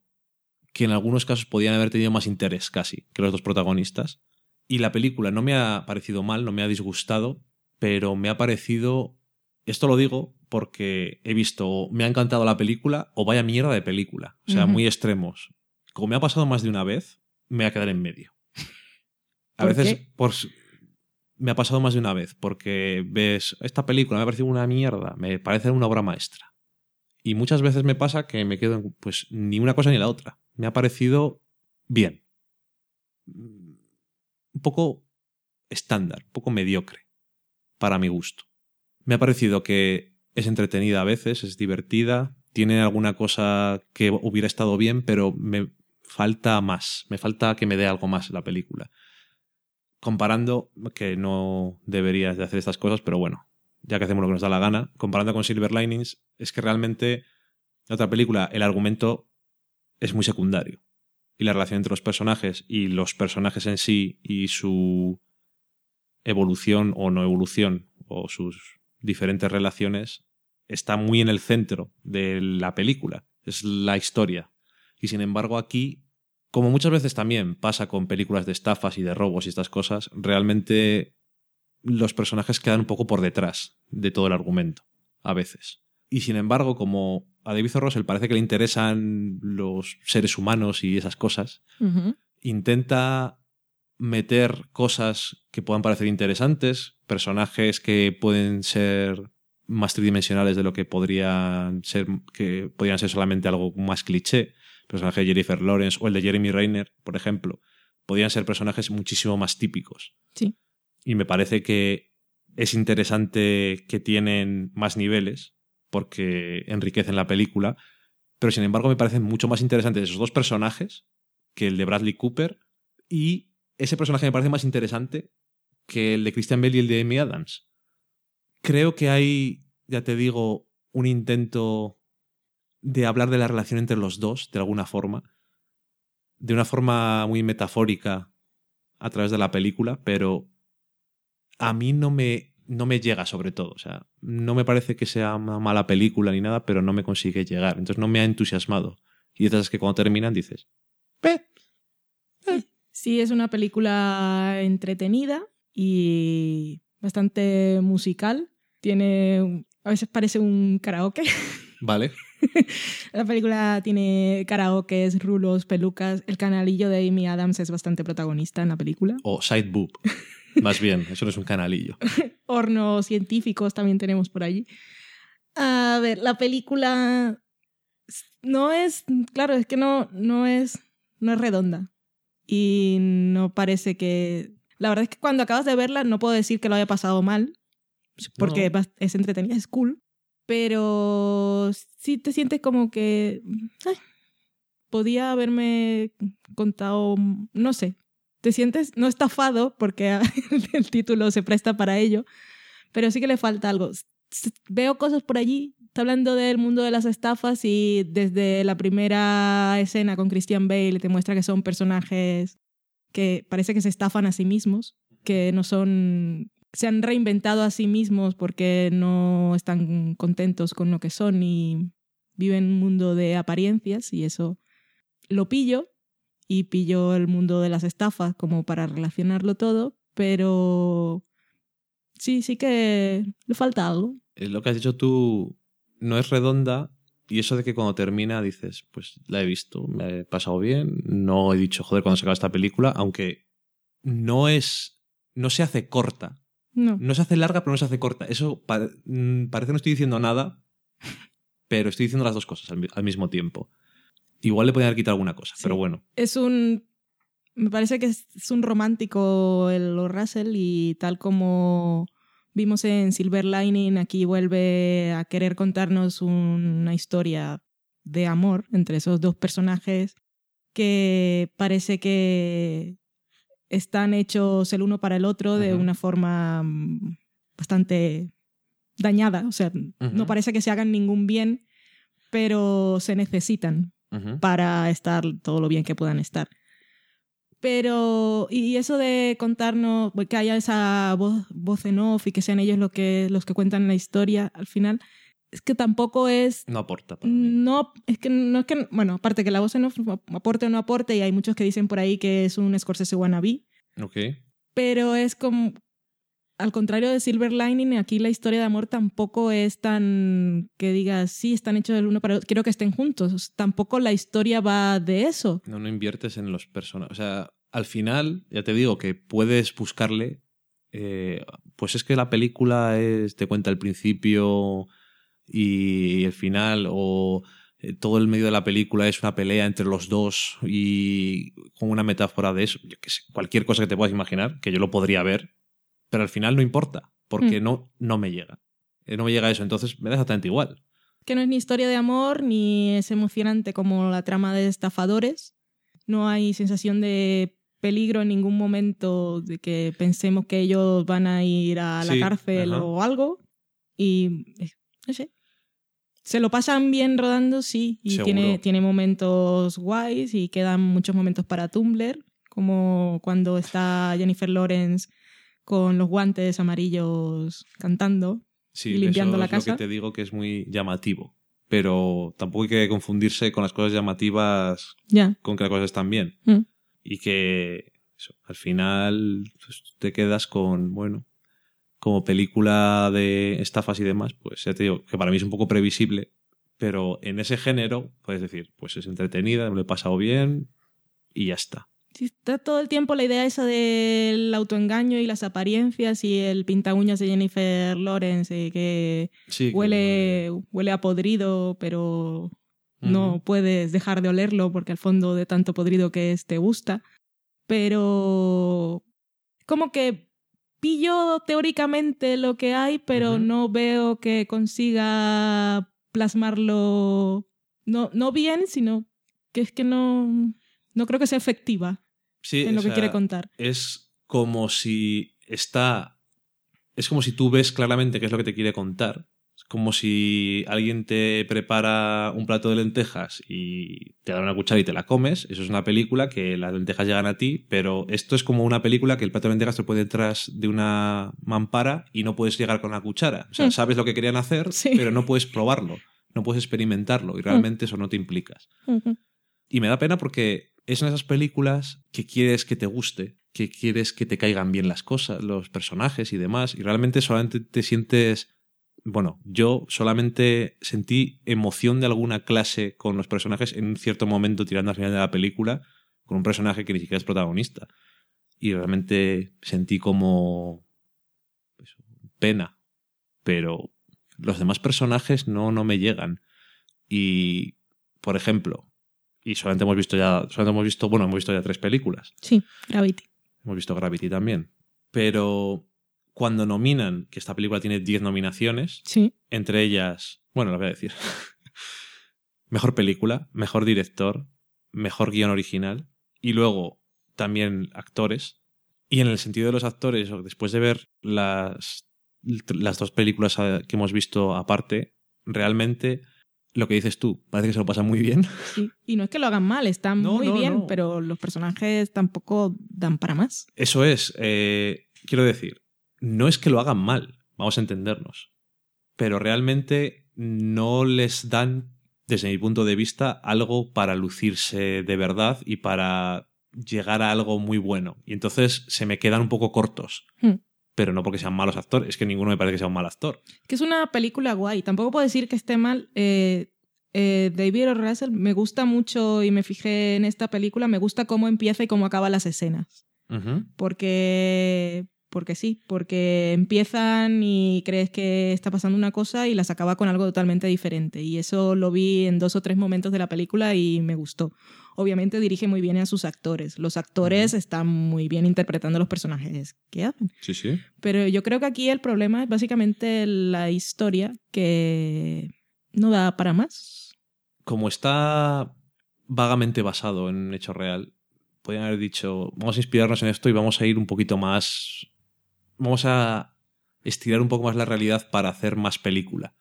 que en algunos casos podían haber tenido más interés casi que los dos protagonistas. Y la película no me ha parecido mal, no me ha disgustado, pero me ha parecido... Esto lo digo porque he visto, me ha encantado la película o vaya mierda de película. O sea, muy extremos. Como me ha pasado más de una vez, me voy a quedar en medio. A ¿Por veces qué? por, me ha pasado más de una vez porque ves, esta película me ha parecido una mierda, me parece una obra maestra. Y muchas veces me pasa que me quedo en, pues ni una cosa ni la otra. Me ha parecido bien. Un poco estándar, un poco mediocre, para mi gusto. Me ha parecido que es entretenida a veces, es divertida, tiene alguna cosa que hubiera estado bien, pero me falta más, me falta que me dé algo más la película. Comparando, que no deberías de hacer estas cosas, pero bueno, ya que hacemos lo que nos da la gana, comparando con Silver Linings, es que realmente la otra película, el argumento es muy secundario. Y la relación entre los personajes y los personajes en sí y su evolución o no evolución o sus diferentes relaciones está muy en el centro de la película. Es la historia. Y sin embargo aquí, como muchas veces también pasa con películas de estafas y de robos y estas cosas, realmente los personajes quedan un poco por detrás de todo el argumento, a veces. Y sin embargo, como a David O. Russell parece que le interesan los seres humanos y esas cosas, intenta meter cosas que puedan parecer interesantes, personajes que pueden ser más tridimensionales de lo que podrían ser, que podrían ser solamente algo más cliché. El personaje de Jennifer Lawrence o el de Jeremy Renner, por ejemplo, podrían ser personajes muchísimo más típicos. Sí. Y me parece que es interesante que tienen más niveles porque enriquecen la película, pero sin embargo me parecen mucho más interesantes esos dos personajes que el de Bradley Cooper y ese personaje me parece más interesante que el de Christian Bale y el de Amy Adams. Creo que hay, ya te digo, un intento de hablar de la relación entre los dos, de alguna forma, de una forma muy metafórica a través de la película, pero a mí no me, no me llega sobre todo. O sea, no me parece que sea una mala película ni nada, pero no me consigue llegar. Entonces no me ha entusiasmado. Y esas que cuando terminan dices, "Pe". Sí, es una película entretenida y bastante musical. Tiene, a veces parece un karaoke. Vale. La película tiene karaokes, rulos, pelucas. El canalillo de Amy Adams es bastante protagonista en la película. O side boob. Más bien, eso no es un canalillo. Hornos científicos también tenemos por allí. A ver, la película no es, claro, es que no, no es, no es redonda. Y no parece que... La verdad es que cuando acabas de verla no puedo decir que lo haya pasado mal, porque No. es entretenida, es cool, pero sí te sientes como que... ay, podía haberme contado, no sé, te sientes no estafado porque el título se presta para ello, pero sí que le falta algo. Veo cosas por allí, está hablando del mundo de las estafas y desde la primera escena con Christian Bale te muestra que son personajes que parece que se estafan a sí mismos, que no son se han reinventado a sí mismos porque no están contentos con lo que son y viven un mundo de apariencias y eso lo pillo y pillo el mundo de las estafas como para relacionarlo todo, pero sí, sí que le falta algo. Eh, Lo que has dicho tú no es redonda y eso de que cuando termina dices, pues la he visto, me he pasado bien, no he dicho, joder, cuando se acaba esta película, aunque no es, no se hace corta. No. No se hace larga, pero no se hace corta. Eso pa- mm, parece que no estoy diciendo nada, pero estoy diciendo las dos cosas al mismo tiempo. Igual le podrían haber quitado alguna cosa, Sí. pero bueno. Es un... Me parece que es un romántico el Russell y tal como vimos en Silver Lining, aquí vuelve a querer contarnos una historia de amor entre esos dos personajes que parece que están hechos el uno para el otro de una forma mm, bastante dañada. O sea, no parece que se hagan ningún bien, pero se necesitan Para estar todo lo bien que puedan estar. Pero, y eso de contarnos, pues, que haya esa voz, voz en off y que sean ellos lo que, los que cuentan la historia al final, es que tampoco es No aporta para mí. no, es que no es que, bueno, aparte que la voz en off aporte o no aporte, y hay muchos que dicen por ahí que es un Scorsese wannabe, Ok. pero es como, al contrario de Silver Lining, aquí la historia de amor tampoco es tan que digas, sí, están hechos del uno para el otro, quiero que estén juntos. Tampoco la historia va de eso. No, no inviertes en los personajes. O sea, al final, ya te digo que puedes buscarle. eh, pues es que la película es, te cuenta el principio y el final, o eh, todo el medio de la película es una pelea entre los dos y con una metáfora de eso. Cualquier cosa que te puedas imaginar, que yo lo podría ver, pero al final no importa, porque Mm. no, no me llega. Eh, No me llega eso, entonces me da exactamente igual. Que no es ni historia de amor, ni es emocionante como la trama de estafadores. No hay sensación de peligro en ningún momento de que pensemos que ellos van a ir a la Sí, cárcel ajá. o algo. Y eh, no sé. Se lo pasan bien rodando, sí. Y Seguro. tiene, tiene momentos guays y quedan muchos momentos para Tumblr, como cuando está Jennifer Lawrence con los guantes amarillos cantando. Sí, y limpiando eso la es casa. lo que te digo que es muy llamativo. Pero tampoco hay que confundirse con las cosas llamativas con que las cosas están bien. Mm. Y que eso, al final pues, te quedas con, bueno, como película de estafas y demás, pues ya te digo que para mí es un poco previsible, pero en ese género puedes decir, pues es entretenida, me lo he pasado bien y ya está. Sí, está todo el tiempo la idea esa del autoengaño y las apariencias y el pinta uñas de Jennifer Lawrence eh, que Sí, que- huele, huele a podrido, pero no puedes dejar de olerlo porque al fondo de tanto podrido que es te gusta. Pero como que pillo teóricamente lo que hay, pero no veo que consiga plasmarlo no, no bien, sino que es que no, no creo que sea efectiva Sí, en lo que quiere contar. es como si está. Es como si tú ves claramente qué es lo que te quiere contar. Es como si alguien te prepara un plato de lentejas y te da una cuchara y te la comes. Eso es una película que las lentejas llegan a ti, pero esto es como una película que el plato de lentejas te puede detrás de una mampara y no puedes llegar con la cuchara. O sea, Mm. sabes lo que querían hacer, Sí. pero no puedes probarlo, no puedes experimentarlo y realmente eso no te implicas. Y me da pena porque es en esas películas que quieres que te guste, que quieres que te caigan bien las cosas, los personajes y demás, y realmente solamente te sientes... Bueno, yo solamente sentí emoción de alguna clase con los personajes en un cierto momento tirando al final de la película, con un personaje que ni siquiera es protagonista. Y realmente sentí como... pues, pena. Pero los demás personajes no, no me llegan. Y, por ejemplo, y solamente hemos visto ya, solamente hemos visto, bueno, hemos visto ya tres películas. Sí, Gravity. Hemos visto Gravity también. Pero cuando nominan, que esta película tiene 10 nominaciones, Sí. entre ellas, bueno, lo voy a decir. mejor película, mejor director, mejor guion original y luego también actores. Y en el sentido de los actores, después de ver las, las dos películas a- que hemos visto aparte, realmente lo que dices tú, parece que se lo pasa muy bien. Sí. Y no es que lo hagan mal, están No, muy no, bien, no. pero los personajes tampoco dan para más. Eso es, eh, quiero decir, no es que lo hagan mal, vamos a entendernos, pero realmente no les dan, desde mi punto de vista, algo para lucirse de verdad y para llegar a algo muy bueno. Y entonces se me quedan un poco cortos. Hmm. Pero no porque sean malos actores, es que ninguno me parece que sea un mal actor. Que es una película guay. Tampoco puedo decir que esté mal. Eh, eh, David O. Russell me gusta mucho y me fijé en esta película. Me gusta cómo empieza y cómo acaba las escenas. Porque, porque sí, porque empiezan y crees que está pasando una cosa y las acaba con algo totalmente diferente. Y eso lo vi en dos o tres momentos de la película y me gustó. Obviamente dirige muy bien a sus actores. Los actores están muy bien interpretando los personajes que hacen. Sí, sí. Pero yo creo que aquí el problema es básicamente la historia que no da para más. como está vagamente basado en un hecho real, podrían haber dicho, vamos a inspirarnos en esto y vamos a ir un poquito más, vamos a estirar un poco más la realidad para hacer más película,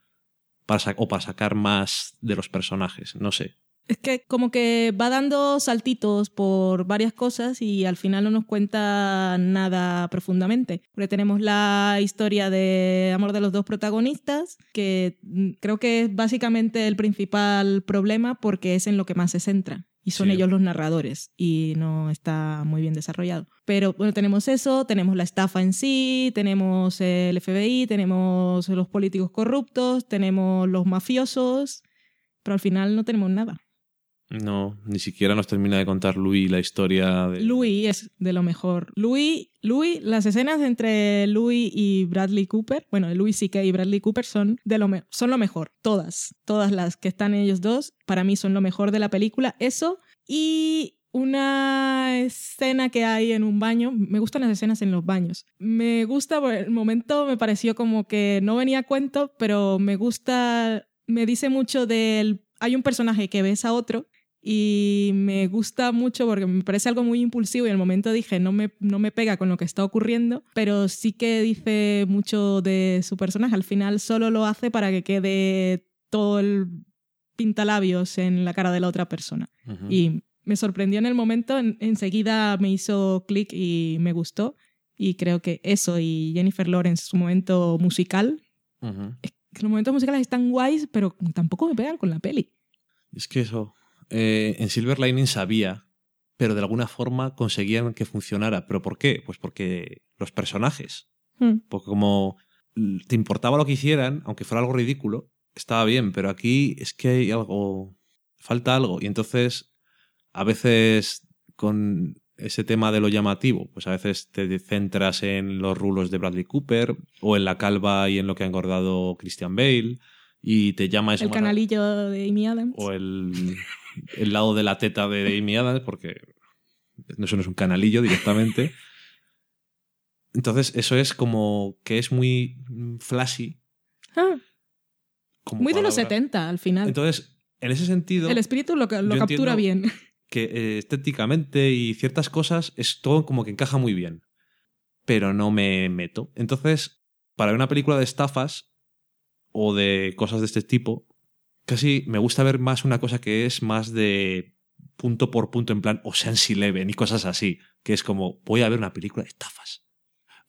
para o para sacar más de los personajes, no sé. Es que como que va dando saltitos por varias cosas y al final no nos cuenta nada profundamente. Porque tenemos la historia de amor de los dos protagonistas, que mm, creo que es básicamente el principal problema porque es en lo que más se centra. Y son Sí. ellos los narradores y no está muy bien desarrollado. Pero bueno, tenemos eso, tenemos la estafa en sí, tenemos el FBI, tenemos los políticos corruptos, tenemos los mafiosos, pero al final no tenemos nada. No, ni siquiera nos termina de contar Louis la historia de... Louis es de lo mejor. Louis, Louis, las escenas entre Louis y Bradley Cooper, bueno, Louis C.K. y Bradley Cooper son, de lo, me- son lo mejor. Todas, todas las que están ellos dos, para mí son lo mejor de la película. Eso y una escena que hay en un baño. Me gustan las escenas en los baños. Me gusta, por el momento me pareció como que no venía a cuento, pero me gusta, me dice mucho del... Hay un personaje que ves a otro y me gusta mucho porque me parece algo muy impulsivo y en el momento dije no me, no me pega con lo que está ocurriendo, pero sí que dice mucho de su personaje. Al final solo lo hace para que quede todo el pintalabios en la cara de la otra persona. Ujú. Y me sorprendió en el momento, en- enseguida me hizo clic y me gustó. Y creo que eso y Jennifer Lawrence, su momento musical, Ujú. los momentos musicales están guays, pero tampoco me pegan con la peli. Es que eso. Eh, en Silver Lining sabía, pero de alguna forma conseguían que funcionara. ¿Pero por qué? Pues porque los personajes. Hmm. Porque como te importaba lo que hicieran, aunque fuera algo ridículo, estaba bien. Pero aquí es que hay algo. Falta algo. Y entonces, a veces con ese tema de lo llamativo, pues a veces te centras en los rulos de Bradley Cooper o en la calva y en lo que ha engordado Christian Bale y te llama eso El canalillo de Amy Adams. o el, el lado de la teta de Amy Adams, porque eso no es un canalillo directamente. Entonces, eso es como que es muy flashy. Ah, muy de los palabra. 70 al final. Entonces, en ese sentido, el espíritu lo, captura bien. que eh, estéticamente y ciertas cosas es todo como que encaja muy bien. Pero no me meto. Entonces, para una película de estafas o de cosas de este tipo, casi me gusta ver más una cosa que es más de punto por punto, en plan Ocean's Eleven y cosas así. Que es como, voy a ver una película de estafas.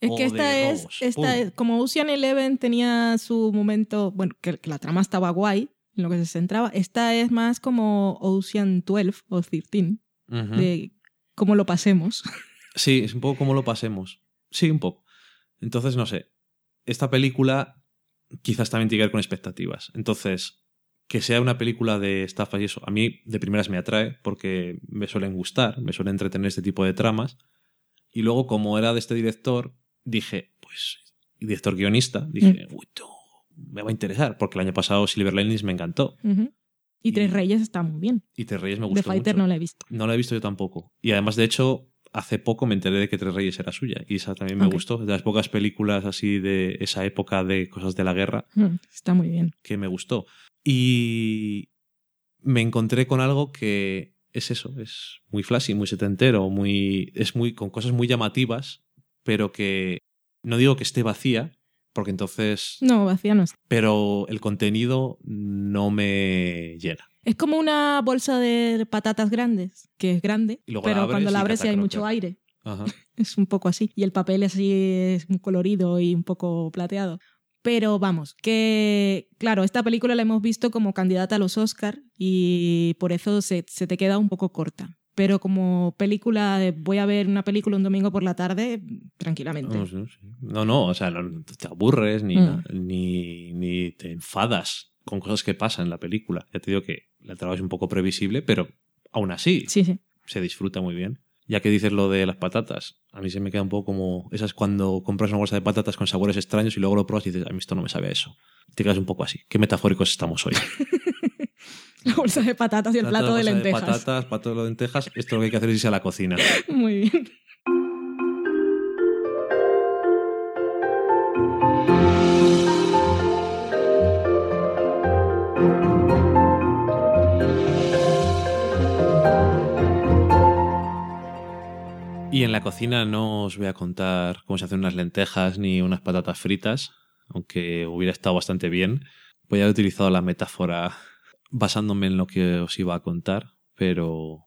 Es que esta es, esta es- como Ocean Eleven tenía su momento, bueno, que, que la trama estaba guay, en lo que se centraba, esta es más como Ocean 12 o 13, Ujú. de cómo lo pasemos. Sí, es un poco como lo pasemos. Sí, un poco. Entonces, no sé. Esta película quizás también tiene que ver con expectativas. Entonces, que sea una película de estafas y eso, a mí de primeras me atrae porque me suelen gustar, me suelen entretener este tipo de tramas. Y luego, como era de este director, dije, pues, director guionista, dije, uy, tú, me va a interesar, porque el año pasado Silver Linings me encantó. Y Y- Tres Reyes está muy bien. Y Tres Reyes me The gustó Fighter mucho. no la he visto. No la he visto yo tampoco. Y además, de hecho, hace poco me enteré de que Tres Reyes era suya. Y esa también me Ok. gustó. De las pocas películas así de esa época de cosas de la guerra Mm, Está muy bien. que me gustó. Y me encontré con algo que es eso, es muy flashy, muy setentero, muy, es muy, con cosas muy llamativas, pero que no digo que esté vacía, porque entonces, No, vacía no está. pero el contenido no me llena. Es como una bolsa de patatas grandes, que es grande, la pero cuando la abres sí hay mucho aire. Ajá. Es un poco así. Y el papel así es muy colorido y un poco plateado. Pero vamos, que claro, esta película la hemos visto como candidata a los Oscar y por eso se, se te queda un poco corta. Pero como película de voy a ver una película un domingo por la tarde, tranquilamente. No, sí, sí. no, no, o sea, no te aburres ni, Mm. ni, ni te enfadas con cosas que pasan en la película. Ya te digo que la trama es un poco previsible, pero aún así Sí, sí. se disfruta muy bien. Ya que dices lo de las patatas, a mí se me queda un poco como esas cuando compras una bolsa de patatas con sabores extraños y luego lo pruebas y dices, a mí esto no me sabe a eso. Te quedas un poco así. Qué metafóricos estamos hoy. La bolsa de patatas y el plato de bolsa lentejas. patatas, plato de lentejas. Esto lo que hay que hacer es irse a la cocina. Muy bien. En la cocina no os voy a contar cómo se hacen unas lentejas ni unas patatas fritas, aunque hubiera estado bastante bien. Voy a haber utilizado la metáfora basándome en lo que os iba a contar, pero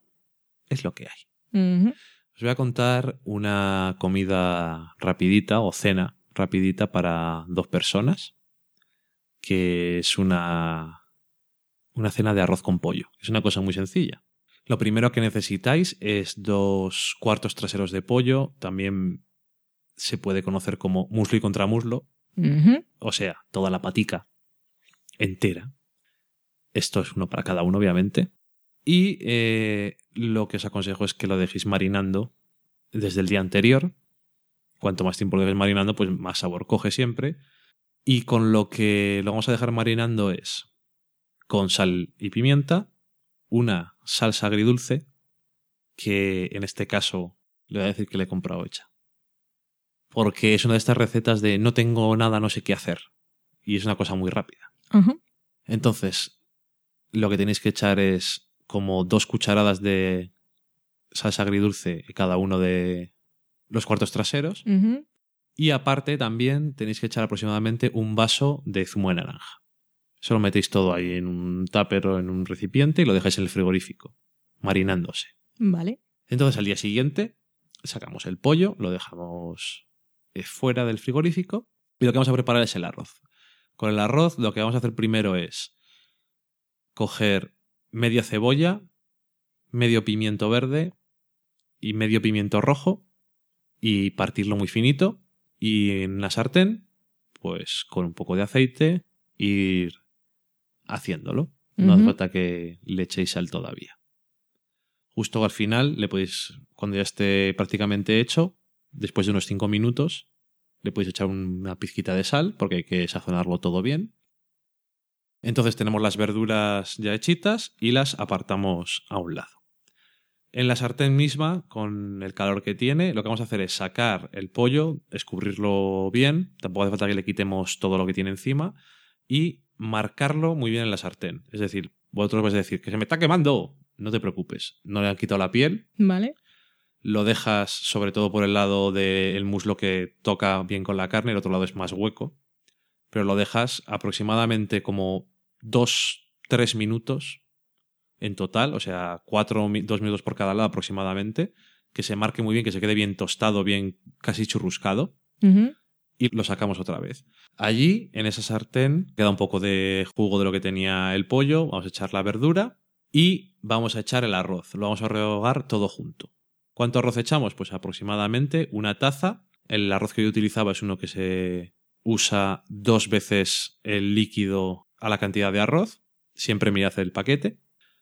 es lo que hay. Os voy a contar una comida rapidita o cena rapidita para dos personas, que es una, una cena de arroz con pollo. Es una cosa muy sencilla. Lo primero que necesitáis es dos cuartos traseros de pollo, también se puede conocer como muslo y contramuslo, o sea, toda la patica entera. Esto es uno para cada uno, obviamente. Y eh, lo que os aconsejo es que lo dejéis marinando desde el día anterior. Cuanto más tiempo lo dejes marinando, pues más sabor coge siempre. Y con lo que lo vamos a dejar marinando es con sal y pimienta, una salsa agridulce, que en este caso le voy a decir que le he comprado hecha. Porque es una de estas recetas de no tengo nada, no sé qué hacer. Y es una cosa muy rápida. Entonces, lo que tenéis que echar es como dos cucharadas de salsa agridulce en cada uno de los cuartos traseros. Y aparte también tenéis que echar aproximadamente un vaso de zumo de naranja. Eso lo metéis todo ahí en un tupper o en un recipiente y lo dejáis en el frigorífico, marinándose. Vale. Entonces al día siguiente sacamos el pollo, lo dejamos eh, fuera del frigorífico y lo que vamos a preparar es el arroz. Con el arroz lo que vamos a hacer primero es coger media cebolla, medio pimiento verde y medio pimiento rojo y partirlo muy finito y en la sartén pues con un poco de aceite ir haciéndolo. No hace falta que le echéis sal todavía. Justo al final, le podéis, cuando ya esté prácticamente hecho, después de unos 5 minutos, le podéis echar una pizquita de sal, porque hay que sazonarlo todo bien. Entonces tenemos las verduras ya hechitas y las apartamos a un lado. En la sartén misma, con el calor que tiene, lo que vamos a hacer es sacar el pollo, escurrirlo bien, tampoco hace falta que le quitemos todo lo que tiene encima, y marcarlo muy bien en la sartén. Es decir, vosotros vais a decir que se me está quemando. No te preocupes, no le han quitado la piel, ¿Vale? lo dejas sobre todo por el lado del muslo que toca bien con la carne, el otro lado es más hueco, pero lo dejas aproximadamente como 2-3 minutos en total, o sea, 4 2 minutos por cada lado aproximadamente, que se marque muy bien, que se quede bien tostado, bien casi churruscado. Y lo sacamos otra vez. Allí, en esa sartén, queda un poco de jugo de lo que tenía el pollo, vamos a echar la verdura y vamos a echar el arroz, lo vamos a rehogar todo junto. ¿Cuánto arroz echamos? Pues aproximadamente una taza. El arroz que yo utilizaba es uno que se usa dos veces el líquido a la cantidad de arroz. Siempre mirad el paquete.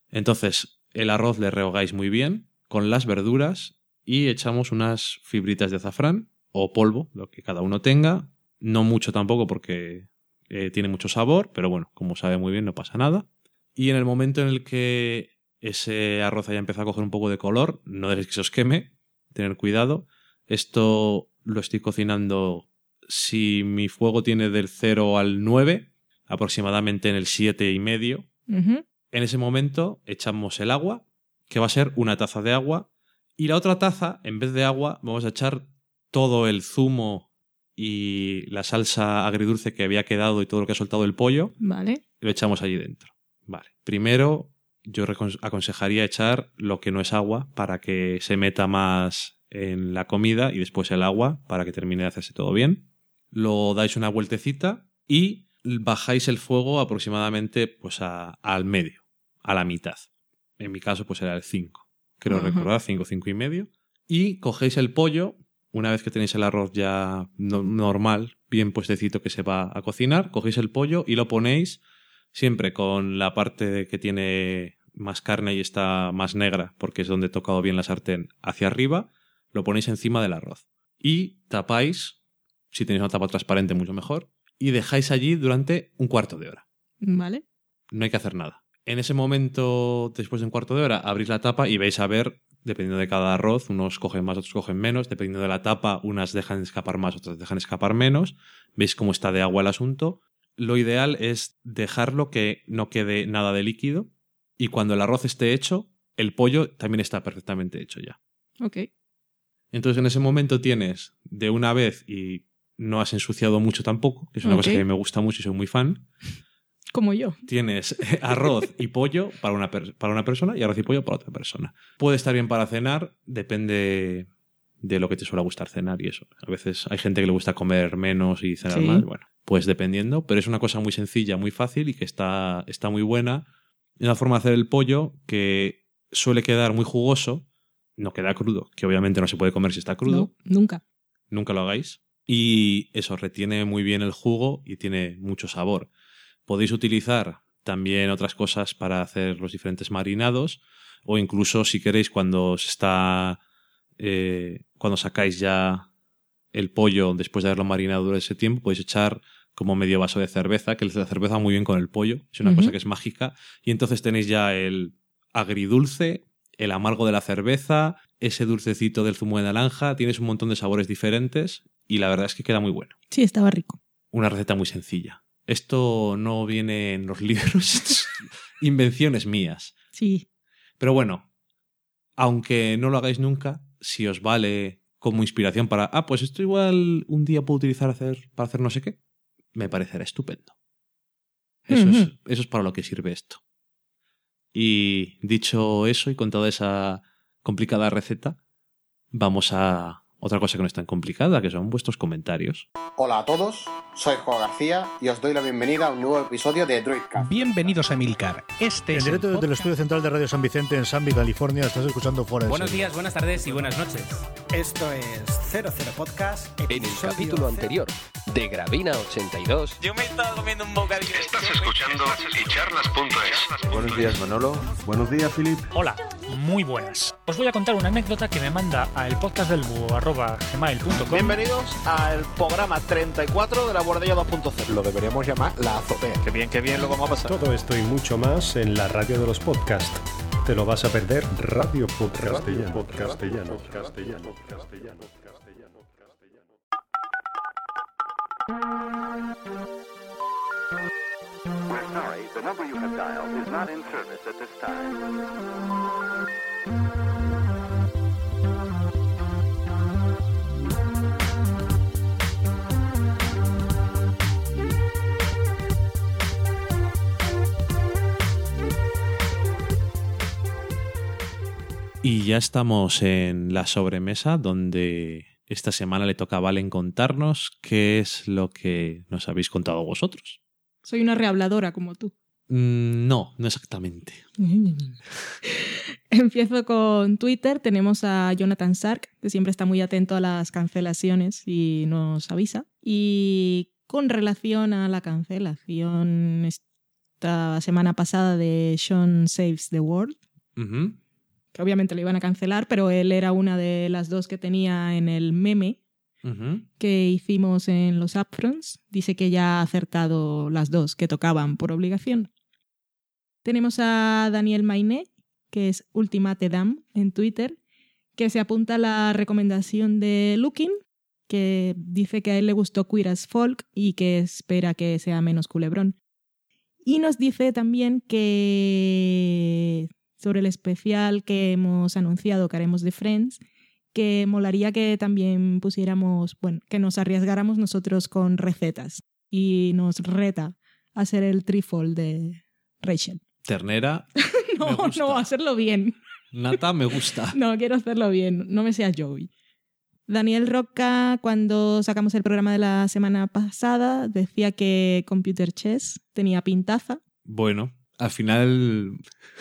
Entonces, el arroz le rehogáis muy bien con las verduras y echamos unas fibritas de azafrán o polvo, lo que cada uno tenga. No mucho tampoco porque eh, tiene mucho sabor, pero bueno, como sabe muy bien, no pasa nada. Y en el momento en el que ese arroz haya empezado a coger un poco de color, no dejéis que se os queme, tener cuidado. Esto lo estoy cocinando si mi fuego tiene del 0 al 9, aproximadamente en el 7 y medio. En ese momento echamos el agua, que va a ser una taza de agua, y la otra taza, en vez de agua, vamos a echar todo el zumo y la salsa agridulce que había quedado y todo lo que ha soltado el pollo, Vale. lo echamos allí dentro. Vale. Primero, yo aconsejaría echar lo que no es agua para que se meta más en la comida y después el agua para que termine de hacerse todo bien. Lo dais una vueltecita y bajáis el fuego aproximadamente pues a- al medio, a la mitad. En mi caso pues era el 5. Creo Ajá. recordar 5, 5 y medio. Y cogéis el pollo, una vez que tenéis el arroz ya no- normal, bien puestecito que se va a cocinar, cogéis el pollo y lo ponéis siempre con la parte que tiene más carne y está más negra, porque es donde he tocado bien la sartén, hacia arriba, lo ponéis encima del arroz. Y tapáis, si tenéis una tapa transparente mucho mejor, y dejáis allí durante un cuarto de hora. Vale. No hay que hacer nada. En ese momento, después de un cuarto de hora, abrís la tapa y vais a ver, dependiendo de cada arroz, unos cogen más, otros cogen menos, dependiendo de la tapa, unas dejan escapar más, otras dejan escapar menos. Veis cómo está de agua el asunto. Lo ideal es dejarlo que no quede nada de líquido y cuando el arroz esté hecho, el pollo también está perfectamente hecho ya. Ok. Entonces en ese momento tienes de una vez y no has ensuciado mucho tampoco, que es una cosa que me gusta mucho y soy muy fan. Como yo. Tienes arroz y pollo para una, para una persona y arroz y pollo para otra persona. Puede estar bien para cenar, depende de lo que te suele gustar cenar y eso. A veces hay gente que le gusta comer menos y cenar Sí. más, bueno, pues dependiendo, pero es una cosa muy sencilla, muy fácil y que está, está muy buena. Es una forma de hacer el pollo que suele quedar muy jugoso, no queda crudo, que obviamente no se puede comer si está crudo, No, nunca. nunca lo hagáis. Y eso retiene muy bien el jugo y tiene mucho sabor. Podéis utilizar también otras cosas para hacer los diferentes marinados o incluso si queréis cuando se está eh, cuando sacáis ya el pollo después de haberlo marinado durante ese tiempo podéis echar como medio vaso de cerveza que la cerveza muy bien con el pollo es una cosa que es mágica y entonces tenéis ya el agridulce el amargo de la cerveza ese dulcecito del zumo de naranja tienes un montón de sabores diferentes y la verdad es que queda muy bueno Sí, estaba rico. una receta muy sencilla. Esto no viene en los libros, invenciones mías. Sí. Pero bueno, aunque no lo hagáis nunca, si os vale como inspiración para, ah, pues esto igual un día puedo utilizar hacer, para hacer no sé qué, me parecerá estupendo. Eso, es, eso es para lo que sirve esto. Y dicho eso y con toda esa complicada receta, vamos a otra cosa que no es tan complicada, que son vuestros comentarios. Hola a todos, soy Juan García y os doy la bienvenida a un nuevo episodio de Droidcast. Bienvenidos a Milcar. Este En es directo el desde el estudio central de Radio San Vicente en Sanby, California, estás escuchando de Buenos días, buenas tardes y buenas noches. Esto es 00 Podcast. En el capítulo anterior de Gravina 82. Yo me estaba comiendo un bocadillo. Estás escuchando echarlas.es. Buenos días, Manolo. Buenos días, Filip. Hola, muy buenas. Os voy a contar una anécdota que me manda a elpodcastdelbúho.gmail.com Bienvenidos al programa 34 de la Bordella 2.0. Lo deberíamos llamar la azotea. Qué bien, qué bien lo vamos a pasar. Todo esto y mucho más en la radio de los podcasts. Te lo vas a perder Radio Podcastellano. Podcastellano. Castellano. Castellano. Castellano. Sorry, the number you have dialed is not in service at this time. Y ya estamos en la sobremesa donde esta semana le toca a Valen contarnos qué es lo que nos habéis contado vosotros. Soy una rehabladora como tú. Mm, no, no exactamente. Empiezo con Twitter. Tenemos a Jonathan Sark, que siempre está muy atento a las cancelaciones y nos avisa. Y con relación a la cancelación esta semana pasada de Sean Saves the World, que obviamente lo iban a cancelar, pero él era una de las dos que tenía en el meme Que hicimos en los upfronts. Dice que ya ha acertado las dos que tocaban por obligación. Tenemos a Daniel Mainé, que es Ultimate Dam en Twitter, que se apunta a la recomendación de Looking, que dice que a él le gustó Queer as Folk y que espera que sea menos culebrón. Y nos dice también que sobre el especial que hemos anunciado que haremos de Friends, que molaría que también pusiéramos, bueno, que nos arriesgáramos nosotros con recetas y nos reta a hacer el trifle de Rachel. Ternera. No, Me gusta. no, hacerlo bien. Nata me gusta. No, quiero hacerlo bien, no me seas Joey. Daniel Roca, cuando sacamos el programa de la semana pasada, decía que Computer Chess tenía pintaza. Bueno, al final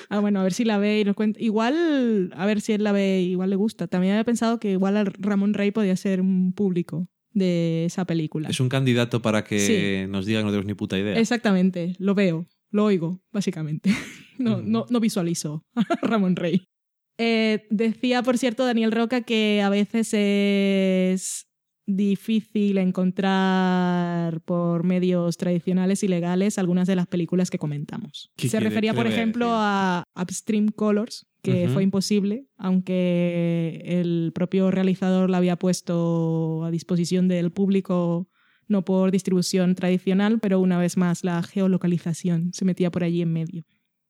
Ah, bueno, a ver si la ve y nos cuenta. Igual, a ver si él la ve, igual le gusta. También había pensado que igual al Ramón Rey podía ser un público de esa película. es un candidato para que Sí. nos diga que no tenemos ni puta idea. Exactamente, lo veo, lo oigo, básicamente. No, no, no visualizo a Ramón Rey. Eh, decía, por cierto, Daniel Roca que a veces es difícil encontrar por medios tradicionales y legales algunas de las películas que comentamos. ¿Qué Se quiere- refería, por ejemplo, decir? a Upstream Colors, que Ujú. fue imposible, aunque el propio realizador la había puesto a disposición del público no por distribución tradicional, pero una vez más la geolocalización se metía por allí en medio.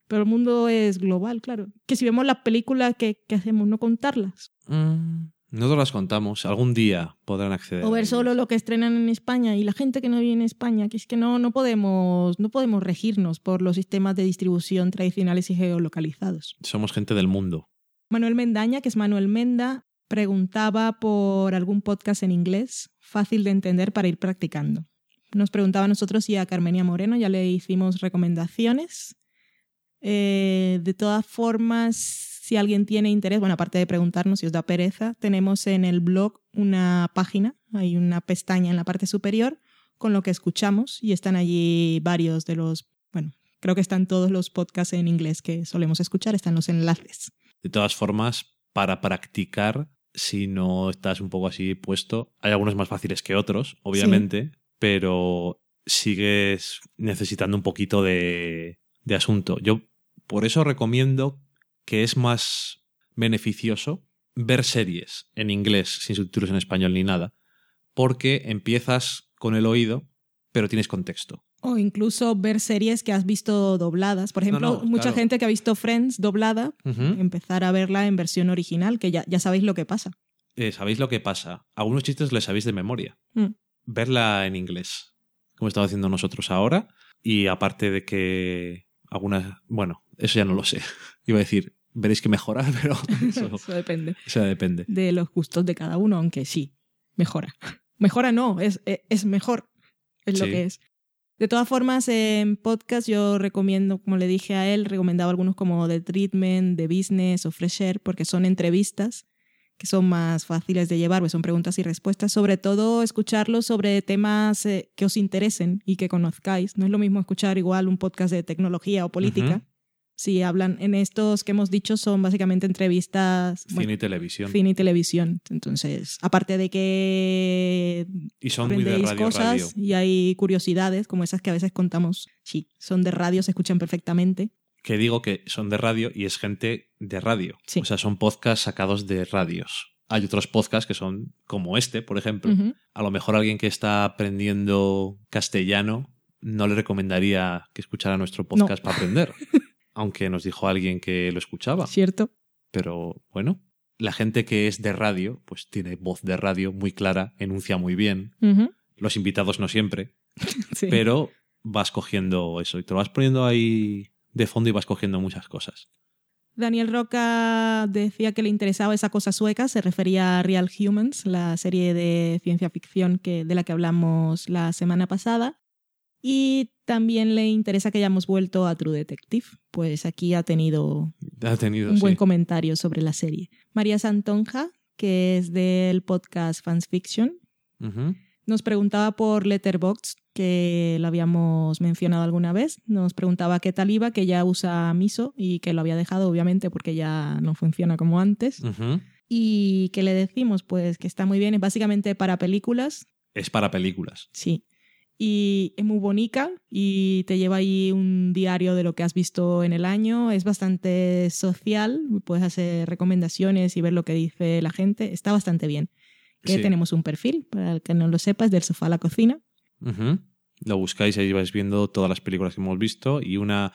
Pero el mundo es global, claro. Que si vemos las películas, ¿qué, qué hacemos? ¿No contarlas? Mm, Nosotros las contamos. Algún día podrán acceder. O ver solo lo que estrenan en España y la gente que no vive en España, que es que no, no, podemos, no podemos regirnos por los sistemas de distribución tradicionales y geolocalizados. Somos gente del mundo. Manuel Mendaña, que es Manuel Menda, preguntaba por algún podcast en inglés fácil de entender para ir practicando. Nos preguntaba a nosotros y a Carmenia Moreno, ya le hicimos recomendaciones. Eh, de todas formas, si alguien tiene interés, bueno, aparte de preguntarnos si os da pereza, tenemos en el blog una página, hay una pestaña en la parte superior con lo que escuchamos y están allí varios de los, bueno, creo que están todos los podcasts en inglés que solemos escuchar, están los enlaces. De todas formas, para practicar, si no estás un poco así puesto, hay algunos más fáciles que otros, obviamente, pero sigues necesitando un poquito de, de asunto. Yo por eso recomiendo que es más beneficioso ver series en inglés sin subtítulos en español ni nada, porque empiezas con el oído, pero tienes contexto. O incluso ver series que has visto dobladas. Por ejemplo, No, no, mucha claro. gente que ha visto Friends doblada, empezar a verla en versión original, que ya, ya sabéis lo que pasa. Eh, ¿Sabéis lo que pasa? Algunos chistes les sabéis de memoria. Mm. Verla en inglés, como estamos haciendo nosotros ahora. Y aparte de que algunas... Bueno, eso ya no lo sé. Iba a decir, veréis que mejora, pero eso, Eso depende eso depende. de los gustos de cada uno, aunque sí, mejora. Mejora no, es, es, es mejor, es lo que es. De todas formas, en podcast yo recomiendo, como le dije a él, recomendaba algunos como The Treatment, The Business o Fresh Air, porque son entrevistas que son más fáciles de llevar, pues son preguntas y respuestas. Sobre todo escucharlos sobre temas eh, que os interesen y que conozcáis. No es lo mismo escuchar igual un podcast de tecnología o política. Si hablan en estos que hemos dicho son básicamente entrevistas, Cine y televisión. cine y televisión. Entonces, aparte de que Y son muy de radio, cosas radio. y hay curiosidades como esas que a veces contamos, sí, son de radio, se escuchan perfectamente. Que digo que son de radio y es gente de radio. Sí. O sea, son podcasts sacados de radios. Hay otros podcasts que son como este, por ejemplo. A lo mejor alguien que está aprendiendo castellano no le recomendaría que escuchara nuestro podcast para aprender. Aunque nos dijo alguien que lo escuchaba. ¿Cierto? Pero bueno, la gente que es de radio, pues tiene voz de radio muy clara, enuncia muy bien. Los invitados no siempre, Sí. pero vas cogiendo eso y te lo vas poniendo ahí de fondo y vas cogiendo muchas cosas. Daniel Roca decía que le interesaba esa cosa sueca, se refería a Real Humans, la serie de ciencia ficción que, de la que hablamos la semana pasada. Y también le interesa que hayamos vuelto a True Detective, pues aquí ha tenido Ha tenido, un buen sí. comentario sobre la serie. María Santonja, que es del podcast Fans Fiction, nos preguntaba por Letterboxd, que lo habíamos mencionado alguna vez. Nos preguntaba qué tal iba, que ya usa Miso y que lo había dejado, obviamente, porque ya no funciona como antes. Y que le decimos, pues, que está muy bien, es básicamente para películas, Es para películas. sí. Y es muy bonita y te lleva ahí un diario de lo que has visto en el año. Es bastante social, puedes hacer recomendaciones y ver lo que dice la gente. Está bastante bien. Que Sí. tenemos un perfil, para el que no lo sepa, es del sofá a la cocina. Lo buscáis y ahí vais viendo todas las películas que hemos visto y una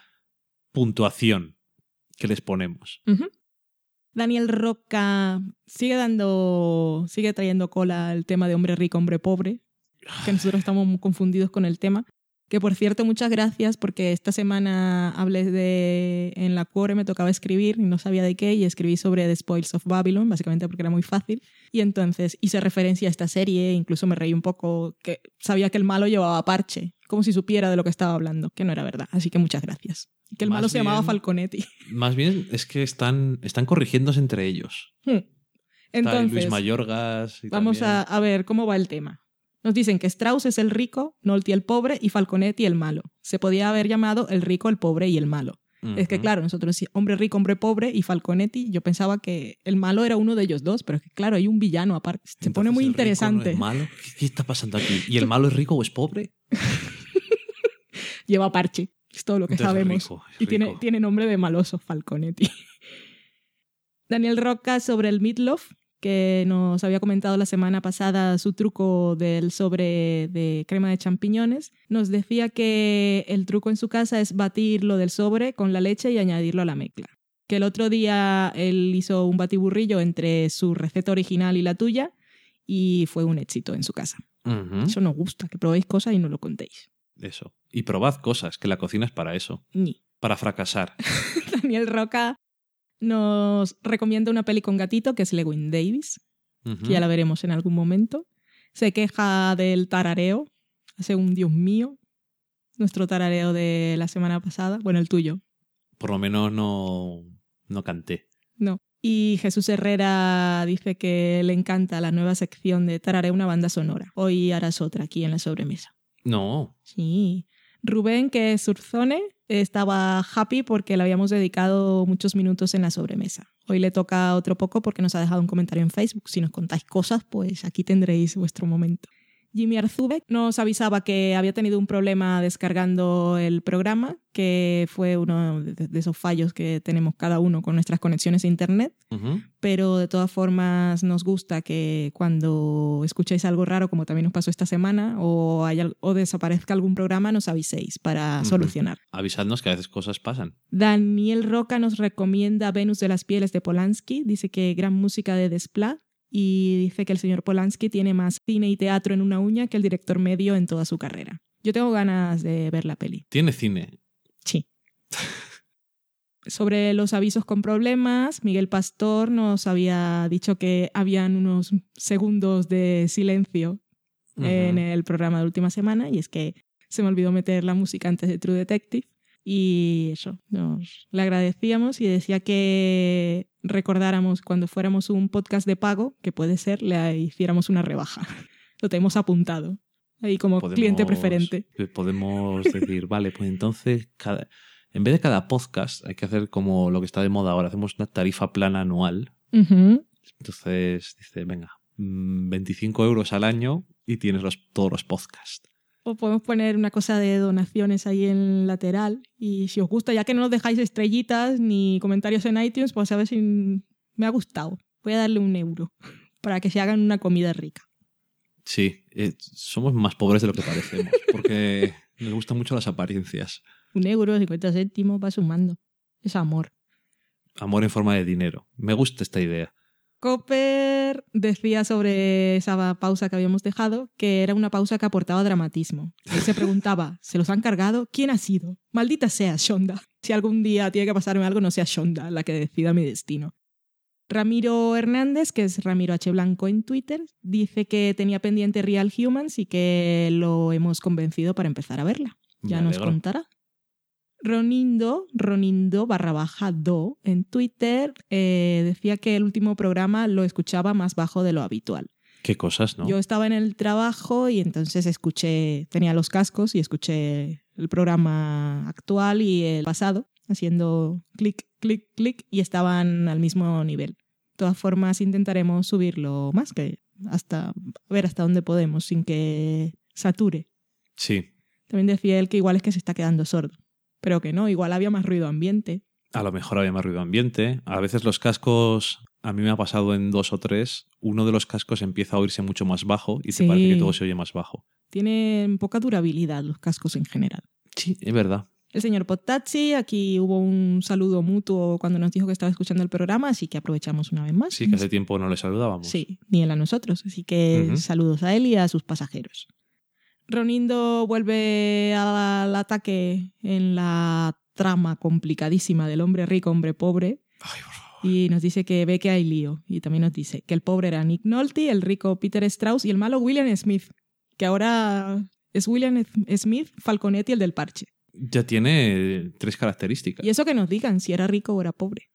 puntuación que les ponemos. Daniel Roca sigue dando, sigue trayendo cola el tema de hombre rico, hombre pobre, que nosotros estamos muy confundidos con el tema. Que por cierto, muchas gracias porque esta semana hablé de, en la Cuore me tocaba escribir y no sabía de qué y escribí sobre The Spoils of Babylon, básicamente porque era muy fácil. Y entonces hice referencia a esta serie, incluso me reí un poco, que sabía que el malo llevaba parche, como si supiera de lo que estaba hablando, que no era verdad. Así que muchas gracias. Que el Más malo se llamaba Falconetti. Más bien es que están, están corrigiéndose entre ellos. Hmm. Está Entonces, Luis Mayorgas. y Vamos a, a ver cómo va el tema. Nos dicen que Strauss es el rico, Nolte el pobre y Falconetti el malo. Se podía haber llamado el rico, el pobre y el malo. Es que claro, nosotros decíamos hombre rico, hombre pobre y Falconetti, yo pensaba que el malo era uno de ellos dos, pero es que claro, hay un villano aparte. Se pone muy ¿el rico no interesante. es malo? ¿Qué, está pasando aquí? ¿Y el malo es rico o es pobre? Lleva parche, es todo lo que Entonces es sabemos. rico, es y tiene, tiene nombre de maloso, Falconetti. Daniel Roca sobre el meatloaf, que nos había comentado la semana pasada su truco del sobre de crema de champiñones, nos decía que el truco en su casa es batir lo del sobre con la leche y añadirlo a la mezcla. Que el otro día él hizo un batiburrillo entre su receta original y la tuya y fue un éxito en su casa. Ujú. Eso nos gusta, que probéis cosas y no lo contéis. Eso. Y probad cosas, que la cocina es para eso. Ni. Para fracasar. Daniel Roca nos recomienda una peli con gatito que es Lewin Davis, que ya la veremos en algún momento. Se queja del tarareo, hace un Dios mío, nuestro tarareo de la semana pasada, bueno, el tuyo, Por lo menos no, no canté. no. Y Jesús Herrera dice que le encanta la nueva sección de Tarareo una banda sonora. Hoy harás otra aquí en la sobremesa. No. Sí. Rubén, que es Urzone, estaba happy porque le habíamos dedicado muchos minutos en la sobremesa. Hoy le toca otro poco porque nos ha dejado un comentario en Facebook. Si nos contáis cosas, pues aquí tendréis vuestro momento. Jimmy Arzube nos avisaba que había tenido un problema descargando el programa, que fue uno de esos fallos que tenemos cada uno con nuestras conexiones a Internet pero de todas formas nos gusta que cuando escuchéis algo raro, como también nos pasó esta semana, o, haya- o desaparezca algún programa, nos aviséis para Ujú. solucionar. Avisadnos que a veces cosas pasan. Daniel Roca nos recomienda Venus de las Pieles de Polanski, dice que gran música de Desplat y dice que el señor Polanski tiene más cine y teatro en una uña que el director medio en toda su carrera. Yo tengo ganas de ver la peli. Tiene cine. Sí. Sobre los avisos con problemas, Miguel Pastor nos había dicho que habían unos segundos de silencio en el programa de última semana y es que se me olvidó meter la música antes de True Detective. Y eso, nos le agradecíamos y decía que recordáramos cuando fuéramos un podcast de pago, que puede ser, le hiciéramos una rebaja. Lo tenemos apuntado. Ahí como Podemos- cliente preferente. Podemos decir, vale, pues entonces, cada, en vez de cada podcast, hay que hacer como lo que está de moda ahora. Hacemos una tarifa plana anual. Entonces, dice, venga, mm, 25 euros al año y tienes los, todos los podcasts. O podemos poner una cosa de donaciones ahí en el lateral. Y si os gusta, ya que no nos dejáis estrellitas ni comentarios en iTunes, pues a ver si me ha gustado. Voy a darle un euro para que se hagan una comida rica. Sí, eh, somos más pobres de lo que parecemos, porque nos gustan mucho las apariencias. Un euro, 50 céntimos, va sumando. Es amor. Amor en forma de dinero. Me gusta esta idea. Copper decía sobre esa pausa que habíamos dejado que era una pausa que aportaba dramatismo. Él se preguntaba, ¿se los han cargado? ¿Quién ha sido? Maldita sea Shonda. Si algún día tiene que pasarme algo, no sea Shonda la que decida mi destino. Ramiro Hernández, que es Ramiro H. Blanco en Twitter, dice que tenía pendiente Real Humans y que lo hemos convencido para empezar a verla. Ya Me nos alegro. contará. Ronindo, Ronindo barra baja do en Twitter eh, decía que el último programa lo escuchaba más bajo de lo habitual. Qué cosas, ¿no? Yo estaba en el trabajo y entonces escuché, tenía los cascos y escuché el programa actual y el pasado haciendo clic, clic, clic y estaban al mismo nivel. De todas formas intentaremos subirlo más que hasta ver hasta dónde podemos sin que sature. Sí, También decía él que igual es que se está quedando sordo, pero que no, igual había más ruido ambiente. a lo mejor había más ruido ambiente. A veces los cascos, a mí me ha pasado en dos o tres, uno de los cascos empieza a oírse mucho más bajo y Sí. te parece que todo se oye más bajo. Tienen poca durabilidad los cascos en general. Sí, es verdad. El señor Potazzi, aquí hubo un saludo mutuo cuando nos dijo que estaba escuchando el programa, así que aprovechamos una vez más. Sí, que hace tiempo no le saludábamos. Sí, ni él a nosotros. Así que saludos a él y a sus pasajeros. Ronindo vuelve al ataque en la trama complicadísima del hombre rico, hombre pobre. Y nos dice que ve que hay lío. Y también nos dice que el pobre era Nick Nolte, el rico Peter Strauss y el malo William Smith. Que ahora es William Smith, Falconetti, el del parche. Ya tiene tres características. Y eso que nos digan si era rico o era pobre.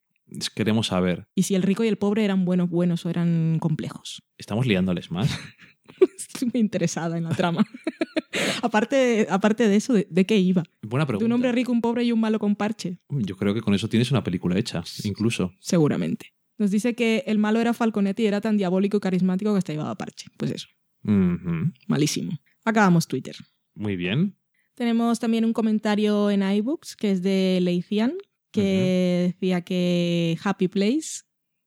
Queremos saber, Y si el rico y el pobre eran buenos, buenos o eran complejos. ¿estamos liándoles más? Estoy muy interesada en la trama. aparte, aparte de eso, ¿de, de qué iba? Buena De pregunta. un hombre rico, un pobre y un malo con parche. Yo creo que con eso tienes una película hecha, incluso. Seguramente. Nos dice que el malo era Falconetti y era tan diabólico y carismático que hasta llevaba parche. Pues eso, malísimo. Acabamos Twitter. Muy bien. Tenemos también un comentario en iBooks que es de Leician, que decía que Happy Place,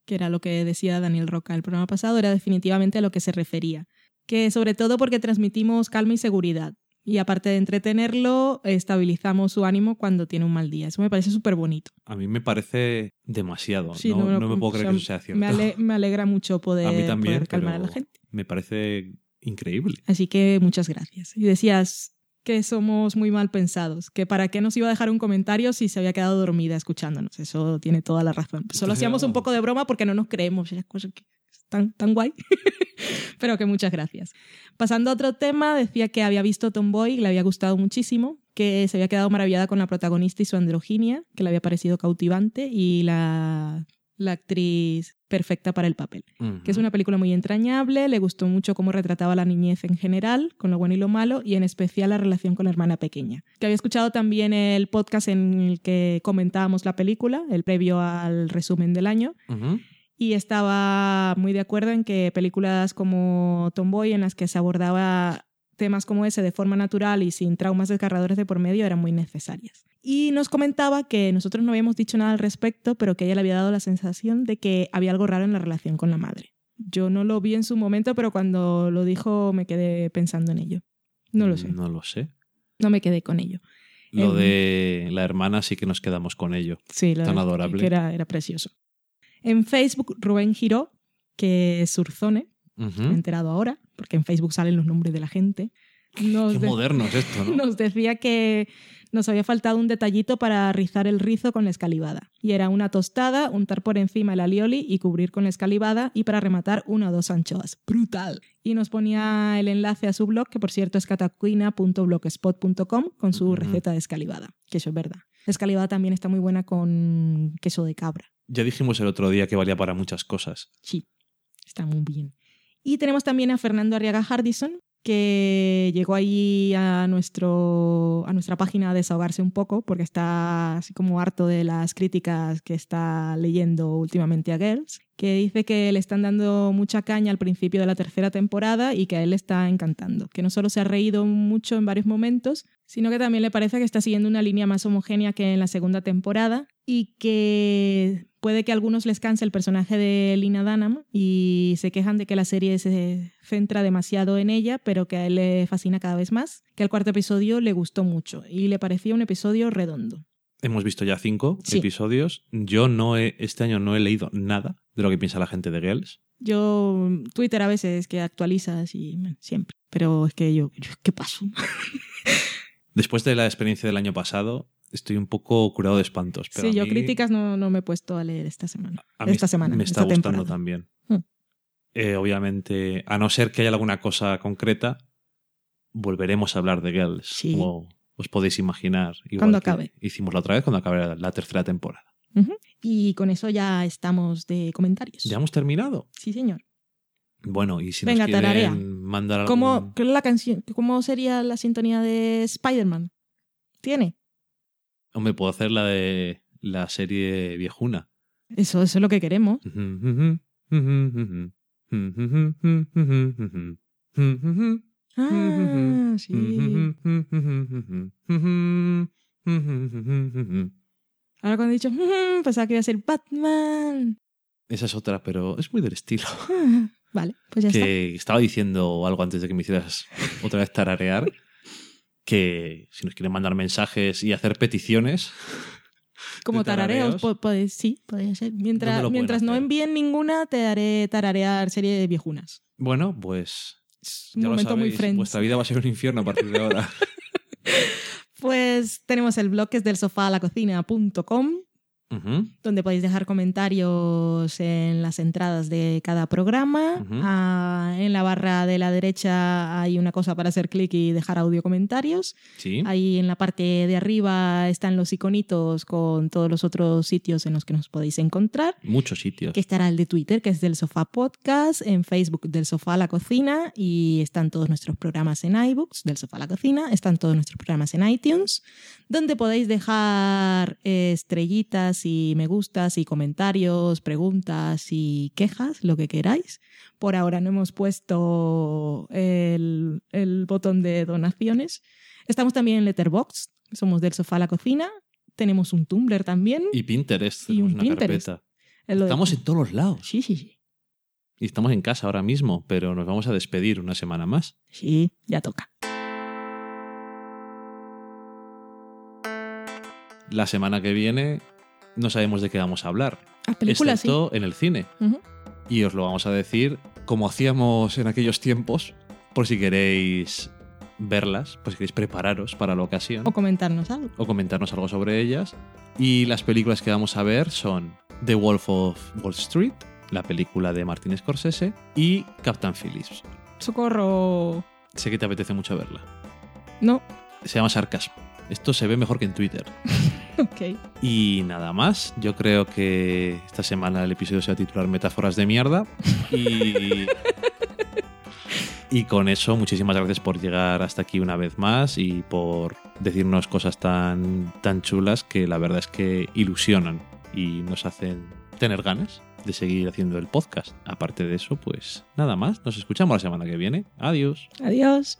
que era lo que decía Daniel Roca el programa pasado, era definitivamente a lo que se refería. Que sobre todo porque transmitimos calma y seguridad. Y aparte de entretenerlo, estabilizamos su ánimo cuando tiene un mal día. Eso me parece súper bonito. A mí me parece demasiado. Sí, no, no, no me puedo o creer sea, que eso sea cierto. Me, ale- me alegra mucho poder, a mí también, poder calmar a la gente. me parece increíble. Así que muchas gracias. Y decías que somos muy mal pensados, que para qué nos iba a dejar un comentario si se había quedado dormida escuchándonos. Eso tiene toda la razón. Solo Entonces, hacíamos un poco de broma porque no nos creemos esas cosas que están tan guay. Pero que muchas gracias. Pasando a otro tema, decía que había visto Tomboy y le había gustado muchísimo, que se había quedado maravillada con la protagonista y su androginia, que le había parecido cautivante y la, la actriz perfecta para el papel que es una película muy entrañable, le gustó mucho cómo retrataba la niñez en general, con lo bueno y lo malo, y en especial la relación con la hermana pequeña. Que había escuchado también el podcast en el que comentábamos la película, el previo al resumen del año, Ujú. Y estaba muy de acuerdo en que películas como Tomboy, en las que se abordaba temas como ese de forma natural y sin traumas desgarradores de por medio, eran muy necesarias. Y nos comentaba que nosotros no habíamos dicho nada al respecto, pero que ella le había dado la sensación de que había algo raro en la relación con la madre. Yo no lo vi en su momento, pero cuando lo dijo me quedé pensando en ello. No lo sé, No lo sé. no me quedé con ello. Lo Em, de la hermana sí que nos quedamos con ello. Sí, la Tan adorable. que era, era precioso. En Facebook, Rubén Giró, que es Surzone, Ujú. me he enterado ahora, porque en Facebook salen los nombres de la gente. Nos, Qué de- moderno es esto, ¿no? nos decía que nos había faltado un detallito para rizar el rizo con la escalivada. Y era una tostada, untar por encima el alioli y cubrir con la escalivada y para rematar una o dos anchoas. ¡Brutal! Y nos ponía el enlace a su blog, que por cierto es catacuina.blogspot.com con su receta de escalivada, que eso es verdad. La escalivada también está muy buena con queso de cabra. Ya dijimos el otro día que valía para muchas cosas. Sí, está muy bien. Y tenemos también a Fernando Arriaga Hardison, que llegó ahí a, nuestro, a nuestra página a desahogarse un poco, porque está así como harto de las críticas que está leyendo últimamente a Girls, que dice que le están dando mucha caña al principio de la tercera temporada y que a él le está encantando, que no solo se ha reído mucho en varios momentos, sino que también le parece que está siguiendo una línea más homogénea que en la segunda temporada y que puede que a algunos les canse el personaje de Lina Dunham y se quejan de que la serie se centra demasiado en ella, pero que a él le fascina cada vez más, que el cuarto episodio le gustó mucho y le parecía un episodio redondo. Hemos visto ya cinco Sí. episodios. Yo no he, este año no he leído nada de lo que piensa la gente de Girls. Yo, Twitter a veces que actualizas y bueno, siempre, pero es que yo, yo, ¿qué pasó? Después de la experiencia del año pasado, estoy un poco curado de espantos. Pero sí, yo mí- críticas no, no me he puesto a leer esta semana. a mí esta semana, me está gustando temporada. también. Mm. Eh, obviamente, a no ser que haya alguna cosa concreta, volveremos a hablar de Girls. Sí. Como os podéis imaginar. igual Cuando acabe. Hicimos la otra vez cuando acabe la, tercera temporada. Y con eso ya estamos de comentarios. ¿Ya hemos terminado? Sí, señor. Bueno, y si Venga, nos quieren tararea. mandar ¿Cómo, algún- es la canción, ¿Cómo sería la sintonía de Spider-Man? ¿Tiene? Hombre, puedo hacer la de la serie viejuna. Eso, eso es lo que queremos. Ah, sí. Ahora cuando he dicho, "Mm", pensaba que iba a ser Batman. Esa es otra, pero es muy del estilo. Ah, Vale, pues ya está. que estaba diciendo algo antes de que me hicieras otra vez tararear, que si nos quieren mandar mensajes y hacer peticiones, Como tarareos, po- sí, podría ser. ¿Dónde Mientras, mientras no envíen ninguna, te haré tararear serie de viejunas. bueno, pues un ya lo momento muy Friends. vuestra vida va a ser un infierno a partir de ahora. Pues tenemos el blog que es del sofá a la cocina.com, Donde podéis dejar comentarios en las entradas de cada programa. Ah, en la barra de la derecha hay una cosa para hacer clic y dejar audio comentarios. Sí. Ahí en la parte de arriba están los iconitos con todos los otros sitios en los que nos podéis encontrar. Muchos sitios. Que estará el de Twitter, que es del Sofá Podcast, en Facebook del Sofá a la Cocina y están todos nuestros programas en iBooks del Sofá a la Cocina, están todos nuestros programas en iTunes, donde podéis dejar eh, estrellitas y me gustas y comentarios, preguntas y quejas, lo que queráis. Por ahora no hemos puesto el, el botón de donaciones. Estamos también en Letterboxd, somos del Sofá a la Cocina. Tenemos un Tumblr también. Y Pinterest, Y un una Pinterest. carpeta. Estamos en todos los lados. Sí, sí, sí. Y estamos en casa ahora mismo, pero nos vamos a despedir una semana más. Sí, ya toca. La semana que viene no sabemos de qué vamos a hablar. A películas, excepto en el cine. Y os lo vamos a decir como hacíamos en aquellos tiempos, por si queréis verlas, por si queréis prepararos para la ocasión O comentarnos algo. o comentarnos algo sobre ellas. Y las películas que vamos a ver son The Wolf of Wall Street, la película de Martin Scorsese, y Captain Phillips. Socorro. Sé que te apetece mucho verla. No. Se llama Sarcasmo. Esto se ve mejor que en Twitter. Ok. Y nada más, yo creo que esta semana el episodio se va a titular Metáforas de mierda. Y, y con eso, muchísimas gracias por llegar hasta aquí una vez más y por decirnos cosas tan, tan chulas que la verdad es que ilusionan y nos hacen tener ganas de seguir haciendo el podcast. Aparte de eso, pues nada más, nos escuchamos la semana que viene. Adiós. Adiós.